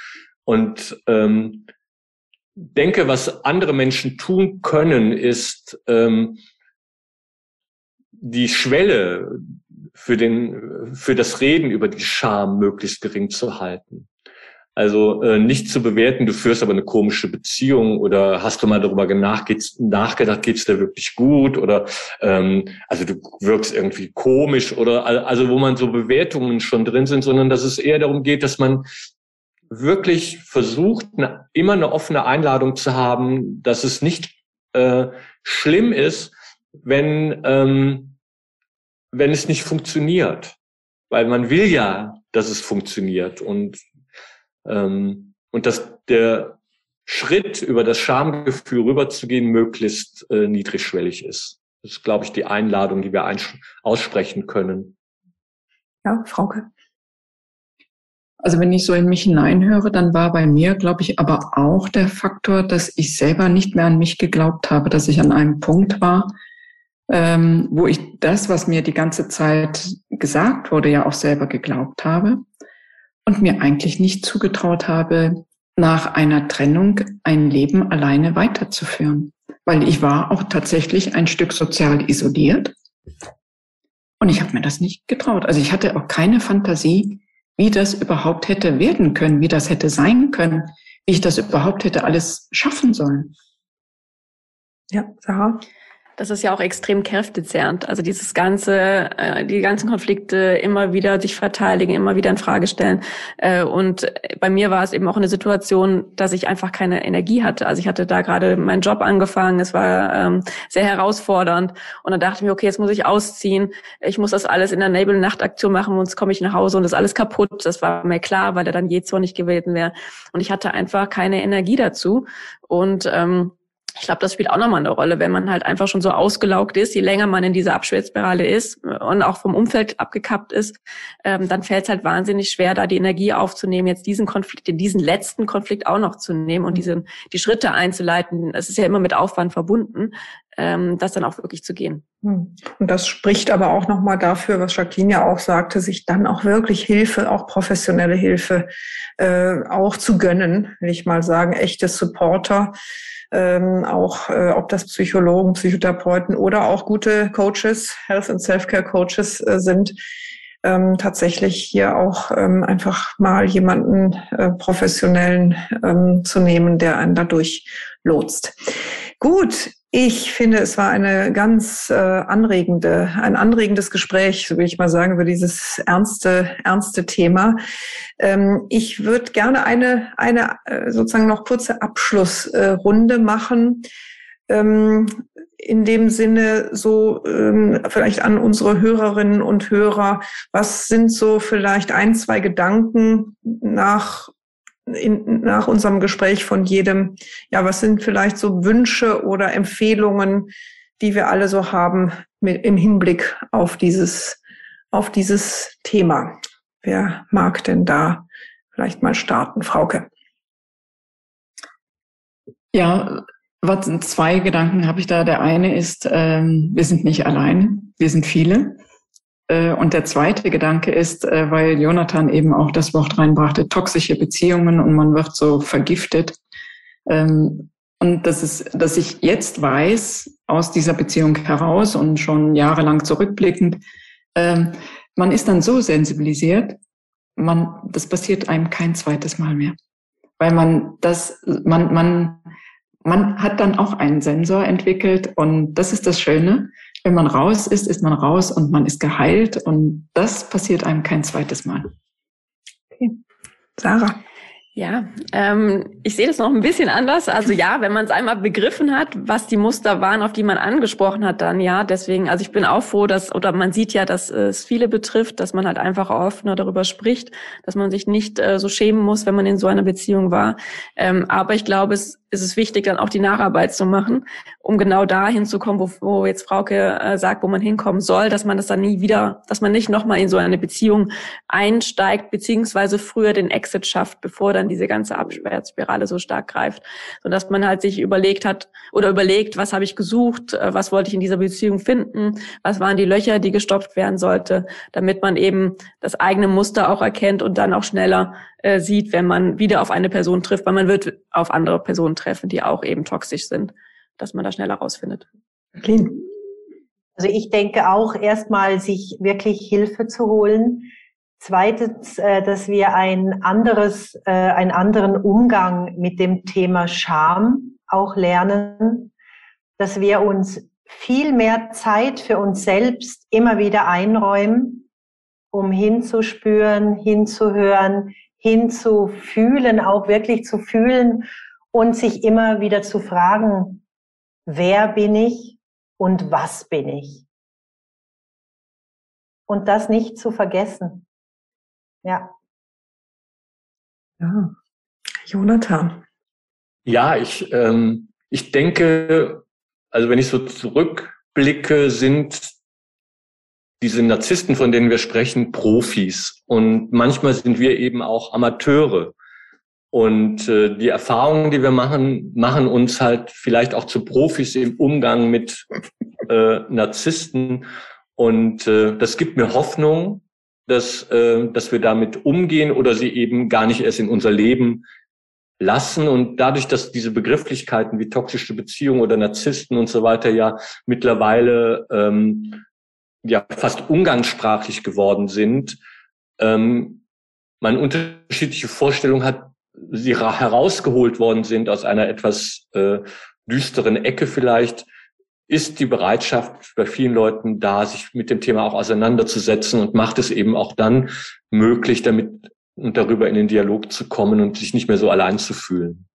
Speaker 6: Und ähm, denke, was andere Menschen tun können, ist ähm, die Schwelle, für den, für das Reden über die Scham möglichst gering zu halten. Also äh, nicht zu bewerten, du führst aber eine komische Beziehung oder hast du mal darüber nachgedacht, geht's dir wirklich gut oder ähm, also du wirkst irgendwie komisch oder also wo man so Bewertungen schon drin sind, sondern dass es eher darum geht, dass man wirklich versucht, eine, immer eine offene Einladung zu haben, dass es nicht äh, schlimm ist, wenn ähm, wenn es nicht funktioniert. Weil man will ja, dass es funktioniert und, ähm, und dass der Schritt über das Schamgefühl rüberzugehen möglichst äh, niedrigschwellig ist. Das ist, glaube ich, die Einladung, die wir aussprechen können.
Speaker 2: Ja, Frauke.
Speaker 4: Also wenn ich so in mich hineinhöre, dann war bei mir, glaube ich, aber auch der Faktor, dass ich selber nicht mehr an mich geglaubt habe, dass ich an einem Punkt war, ähm, wo ich das, was mir die ganze Zeit gesagt wurde, ja auch selber geglaubt habe und mir eigentlich nicht zugetraut habe, nach einer Trennung ein Leben alleine weiterzuführen. Weil ich war auch tatsächlich ein Stück sozial isoliert und ich habe mir das nicht getraut. Also ich hatte auch keine Fantasie, wie das überhaupt hätte werden können, wie das hätte sein können, wie ich das überhaupt hätte alles schaffen sollen.
Speaker 5: Ja, Sarah? Das ist ja auch extrem kräftezehrend. Also dieses ganze, äh, die ganzen Konflikte immer wieder sich verteidigen, immer wieder in Frage stellen. Äh, und bei mir war es eben auch eine Situation, dass ich einfach keine Energie hatte. Also ich hatte da gerade meinen Job angefangen. Es war ähm, sehr herausfordernd. Und dann dachte ich mir, okay, jetzt muss ich ausziehen. Ich muss das alles in der Nebel-Nachtaktion machen, sonst komme ich nach Hause und ist alles kaputt. Das war mir klar, weil er dann je zornig gewesen wäre. Und ich hatte einfach keine Energie dazu. Und ähm, ich glaube, das spielt auch nochmal eine Rolle, wenn man halt einfach schon so ausgelaugt ist, je länger man in dieser Abschwärzspirale ist und auch vom Umfeld abgekappt ist, ähm, dann fällt es halt wahnsinnig schwer, da die Energie aufzunehmen, jetzt diesen Konflikt, diesen letzten Konflikt auch noch zu nehmen und diese, die Schritte einzuleiten. Es ist ja immer mit Aufwand verbunden, ähm, das dann auch wirklich zu gehen.
Speaker 2: Hm. Und das spricht aber auch nochmal dafür, was Jacqueline ja auch sagte, sich dann auch wirklich Hilfe, auch professionelle Hilfe, äh, auch zu gönnen, will ich mal sagen, echte Supporter ähm, auch äh, ob das Psychologen, Psychotherapeuten oder auch gute Coaches, Health and Self-Care Coaches äh, sind, ähm, tatsächlich hier auch ähm, einfach mal jemanden äh, professionellen ähm, zu nehmen, der einen dadurch lotst. Gut, ich finde, es war eine ganz äh, anregende, ein anregendes Gespräch, so will ich mal sagen, über dieses ernste, ernste Thema. Ähm, ich würde gerne eine, eine äh, sozusagen noch kurze Abschlussrunde äh, machen. Ähm, in dem Sinne so ähm, vielleicht an unsere Hörerinnen und Hörer, was sind so vielleicht ein, zwei Gedanken nach in, nach unserem Gespräch von jedem, ja, was sind vielleicht so Wünsche oder Empfehlungen, die wir alle so haben mit, im Hinblick auf dieses, auf dieses Thema? Wer mag denn da vielleicht mal starten, Frauke?
Speaker 4: Ja, was, zwei Gedanken habe ich da. Der eine ist, ähm, wir sind nicht allein, wir sind viele. Äh, und der zweite Gedanke ist, äh, weil Jonathan eben auch das Wort reinbrachte, toxische Beziehungen und man wird so vergiftet. Ähm, und das ist, dass ich jetzt weiß, aus dieser Beziehung heraus und schon jahrelang zurückblickend, ähm, man ist dann so sensibilisiert, man, das passiert einem kein zweites Mal mehr. Weil man das, man, man, man hat dann auch einen Sensor entwickelt und das ist das Schöne. Wenn man raus ist, ist man raus und man ist geheilt und das passiert einem kein zweites Mal.
Speaker 2: Okay. Sarah.
Speaker 5: Ja, ähm, ich sehe das noch ein bisschen anders. Also ja, wenn man es einmal begriffen hat, was die Muster waren, auf die man angesprochen hat, dann ja. Deswegen, also ich bin auch froh, dass, oder man sieht ja, dass es viele betrifft, dass man halt einfach offener darüber spricht, dass man sich nicht äh, so schämen muss, wenn man in so einer Beziehung war. Ähm, aber ich glaube, es ist es wichtig, dann auch die Nacharbeit zu machen, um genau da hinzukommen, wo, wo jetzt Frauke äh, sagt, wo man hinkommen soll, dass man das dann nie wieder, dass man nicht nochmal in so eine Beziehung einsteigt, beziehungsweise früher den Exit schafft, bevor dann diese ganze Abwärtsspirale so stark greift. So dass man halt sich überlegt hat oder überlegt, was habe ich gesucht, äh, was wollte ich in dieser Beziehung finden, was waren die Löcher, die gestopft werden sollte, damit man eben das eigene Muster auch erkennt und dann auch schneller äh, sieht, wenn man wieder auf eine Person trifft, weil man wird auf andere Personen treffen, die auch eben toxisch sind, dass man da schneller rausfindet.
Speaker 3: Also ich denke auch erstmal sich wirklich Hilfe zu holen. Zweitens, äh, dass wir ein anderes, äh, einen anderen Umgang mit dem Thema Scham auch lernen, dass wir uns viel mehr Zeit für uns selbst immer wieder einräumen, um hinzuspüren, hinzuhören, hinzufühlen, auch wirklich zu fühlen und sich immer wieder zu fragen, wer bin ich und was bin ich? Und das nicht zu vergessen. Ja.
Speaker 2: Ja. Jonathan.
Speaker 6: Ja, ich, ähm, ich denke, also wenn ich so zurückblicke, sind diese Narzissten, von denen wir sprechen, Profis. Und manchmal sind wir eben auch Amateure. Und äh, die Erfahrungen, die wir machen, machen uns halt vielleicht auch zu Profis im Umgang mit äh, Narzissten. Und äh, das gibt mir Hoffnung, dass, äh, dass wir damit umgehen oder sie eben gar nicht erst in unser Leben lassen. Und dadurch, dass diese Begrifflichkeiten wie toxische Beziehungen oder Narzissten und so weiter ja mittlerweile ähm, ja fast umgangssprachlich geworden sind, ähm, man unterschiedliche Vorstellungen hat, sie herausgeholt worden sind aus einer etwas äh, düsteren Ecke vielleicht, ist die Bereitschaft bei vielen Leuten da, sich mit dem Thema auch auseinanderzusetzen und macht es eben auch dann möglich, damit und darüber in den Dialog zu kommen und sich nicht mehr so allein zu fühlen.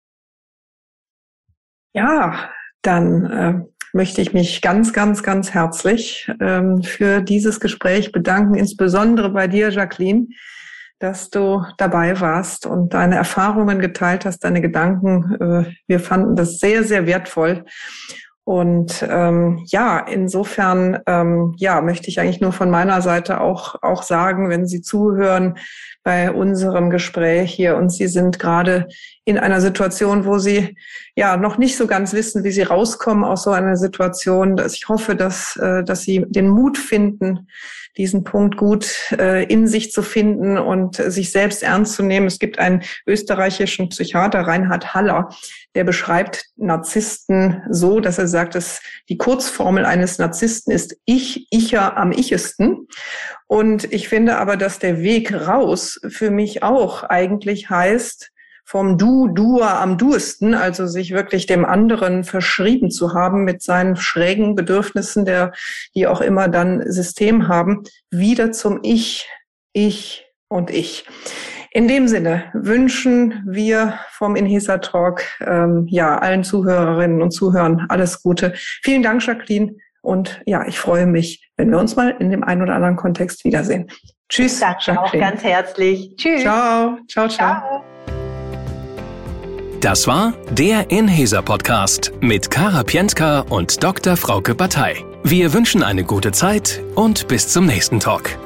Speaker 2: Ja, dann äh, möchte ich mich ganz, ganz, ganz herzlich ähm, für dieses Gespräch bedanken, insbesondere bei dir, Jacqueline, dass du dabei warst und deine Erfahrungen geteilt hast, deine Gedanken. Äh, wir fanden das sehr, sehr wertvoll. Und ähm, ja, insofern ähm, ja möchte ich eigentlich nur von meiner Seite auch auch sagen, wenn Sie zuhören bei unserem Gespräch hier und Sie sind gerade in einer Situation, wo Sie ja noch nicht so ganz wissen, wie Sie rauskommen aus so einer Situation. Dass ich hoffe, dass äh, dass Sie den Mut finden, diesen Punkt gut äh, in sich zu finden und sich selbst ernst zu nehmen. Es gibt einen österreichischen Psychiater, Reinhard Haller, der beschreibt Narzissten so, dass er sagt, dass die Kurzformel eines Narzissten ist ich, icher am ichesten. Und ich finde aber, dass der Weg raus für mich auch eigentlich heißt, vom Du, Duer am duesten, also sich wirklich dem anderen verschrieben zu haben mit seinen schrägen Bedürfnissen, der, die auch immer dann System haben, wieder zum Ich, Ich und Ich. In dem Sinne wünschen wir vom Inhesa Talk ähm, ja allen Zuhörerinnen und Zuhörern alles Gute. Vielen Dank, Jacqueline. Und ja, ich freue mich, wenn wir uns mal in dem einen oder anderen Kontext wiedersehen. Tschüss.
Speaker 3: Danke auch ganz herzlich. Tschüss.
Speaker 2: Ciao. Ciao, ciao. ciao.
Speaker 1: Das war der Inhesa Podcast mit Kara Pientka und Dr. Frauke Batei. Wir wünschen eine gute Zeit und bis zum nächsten Talk.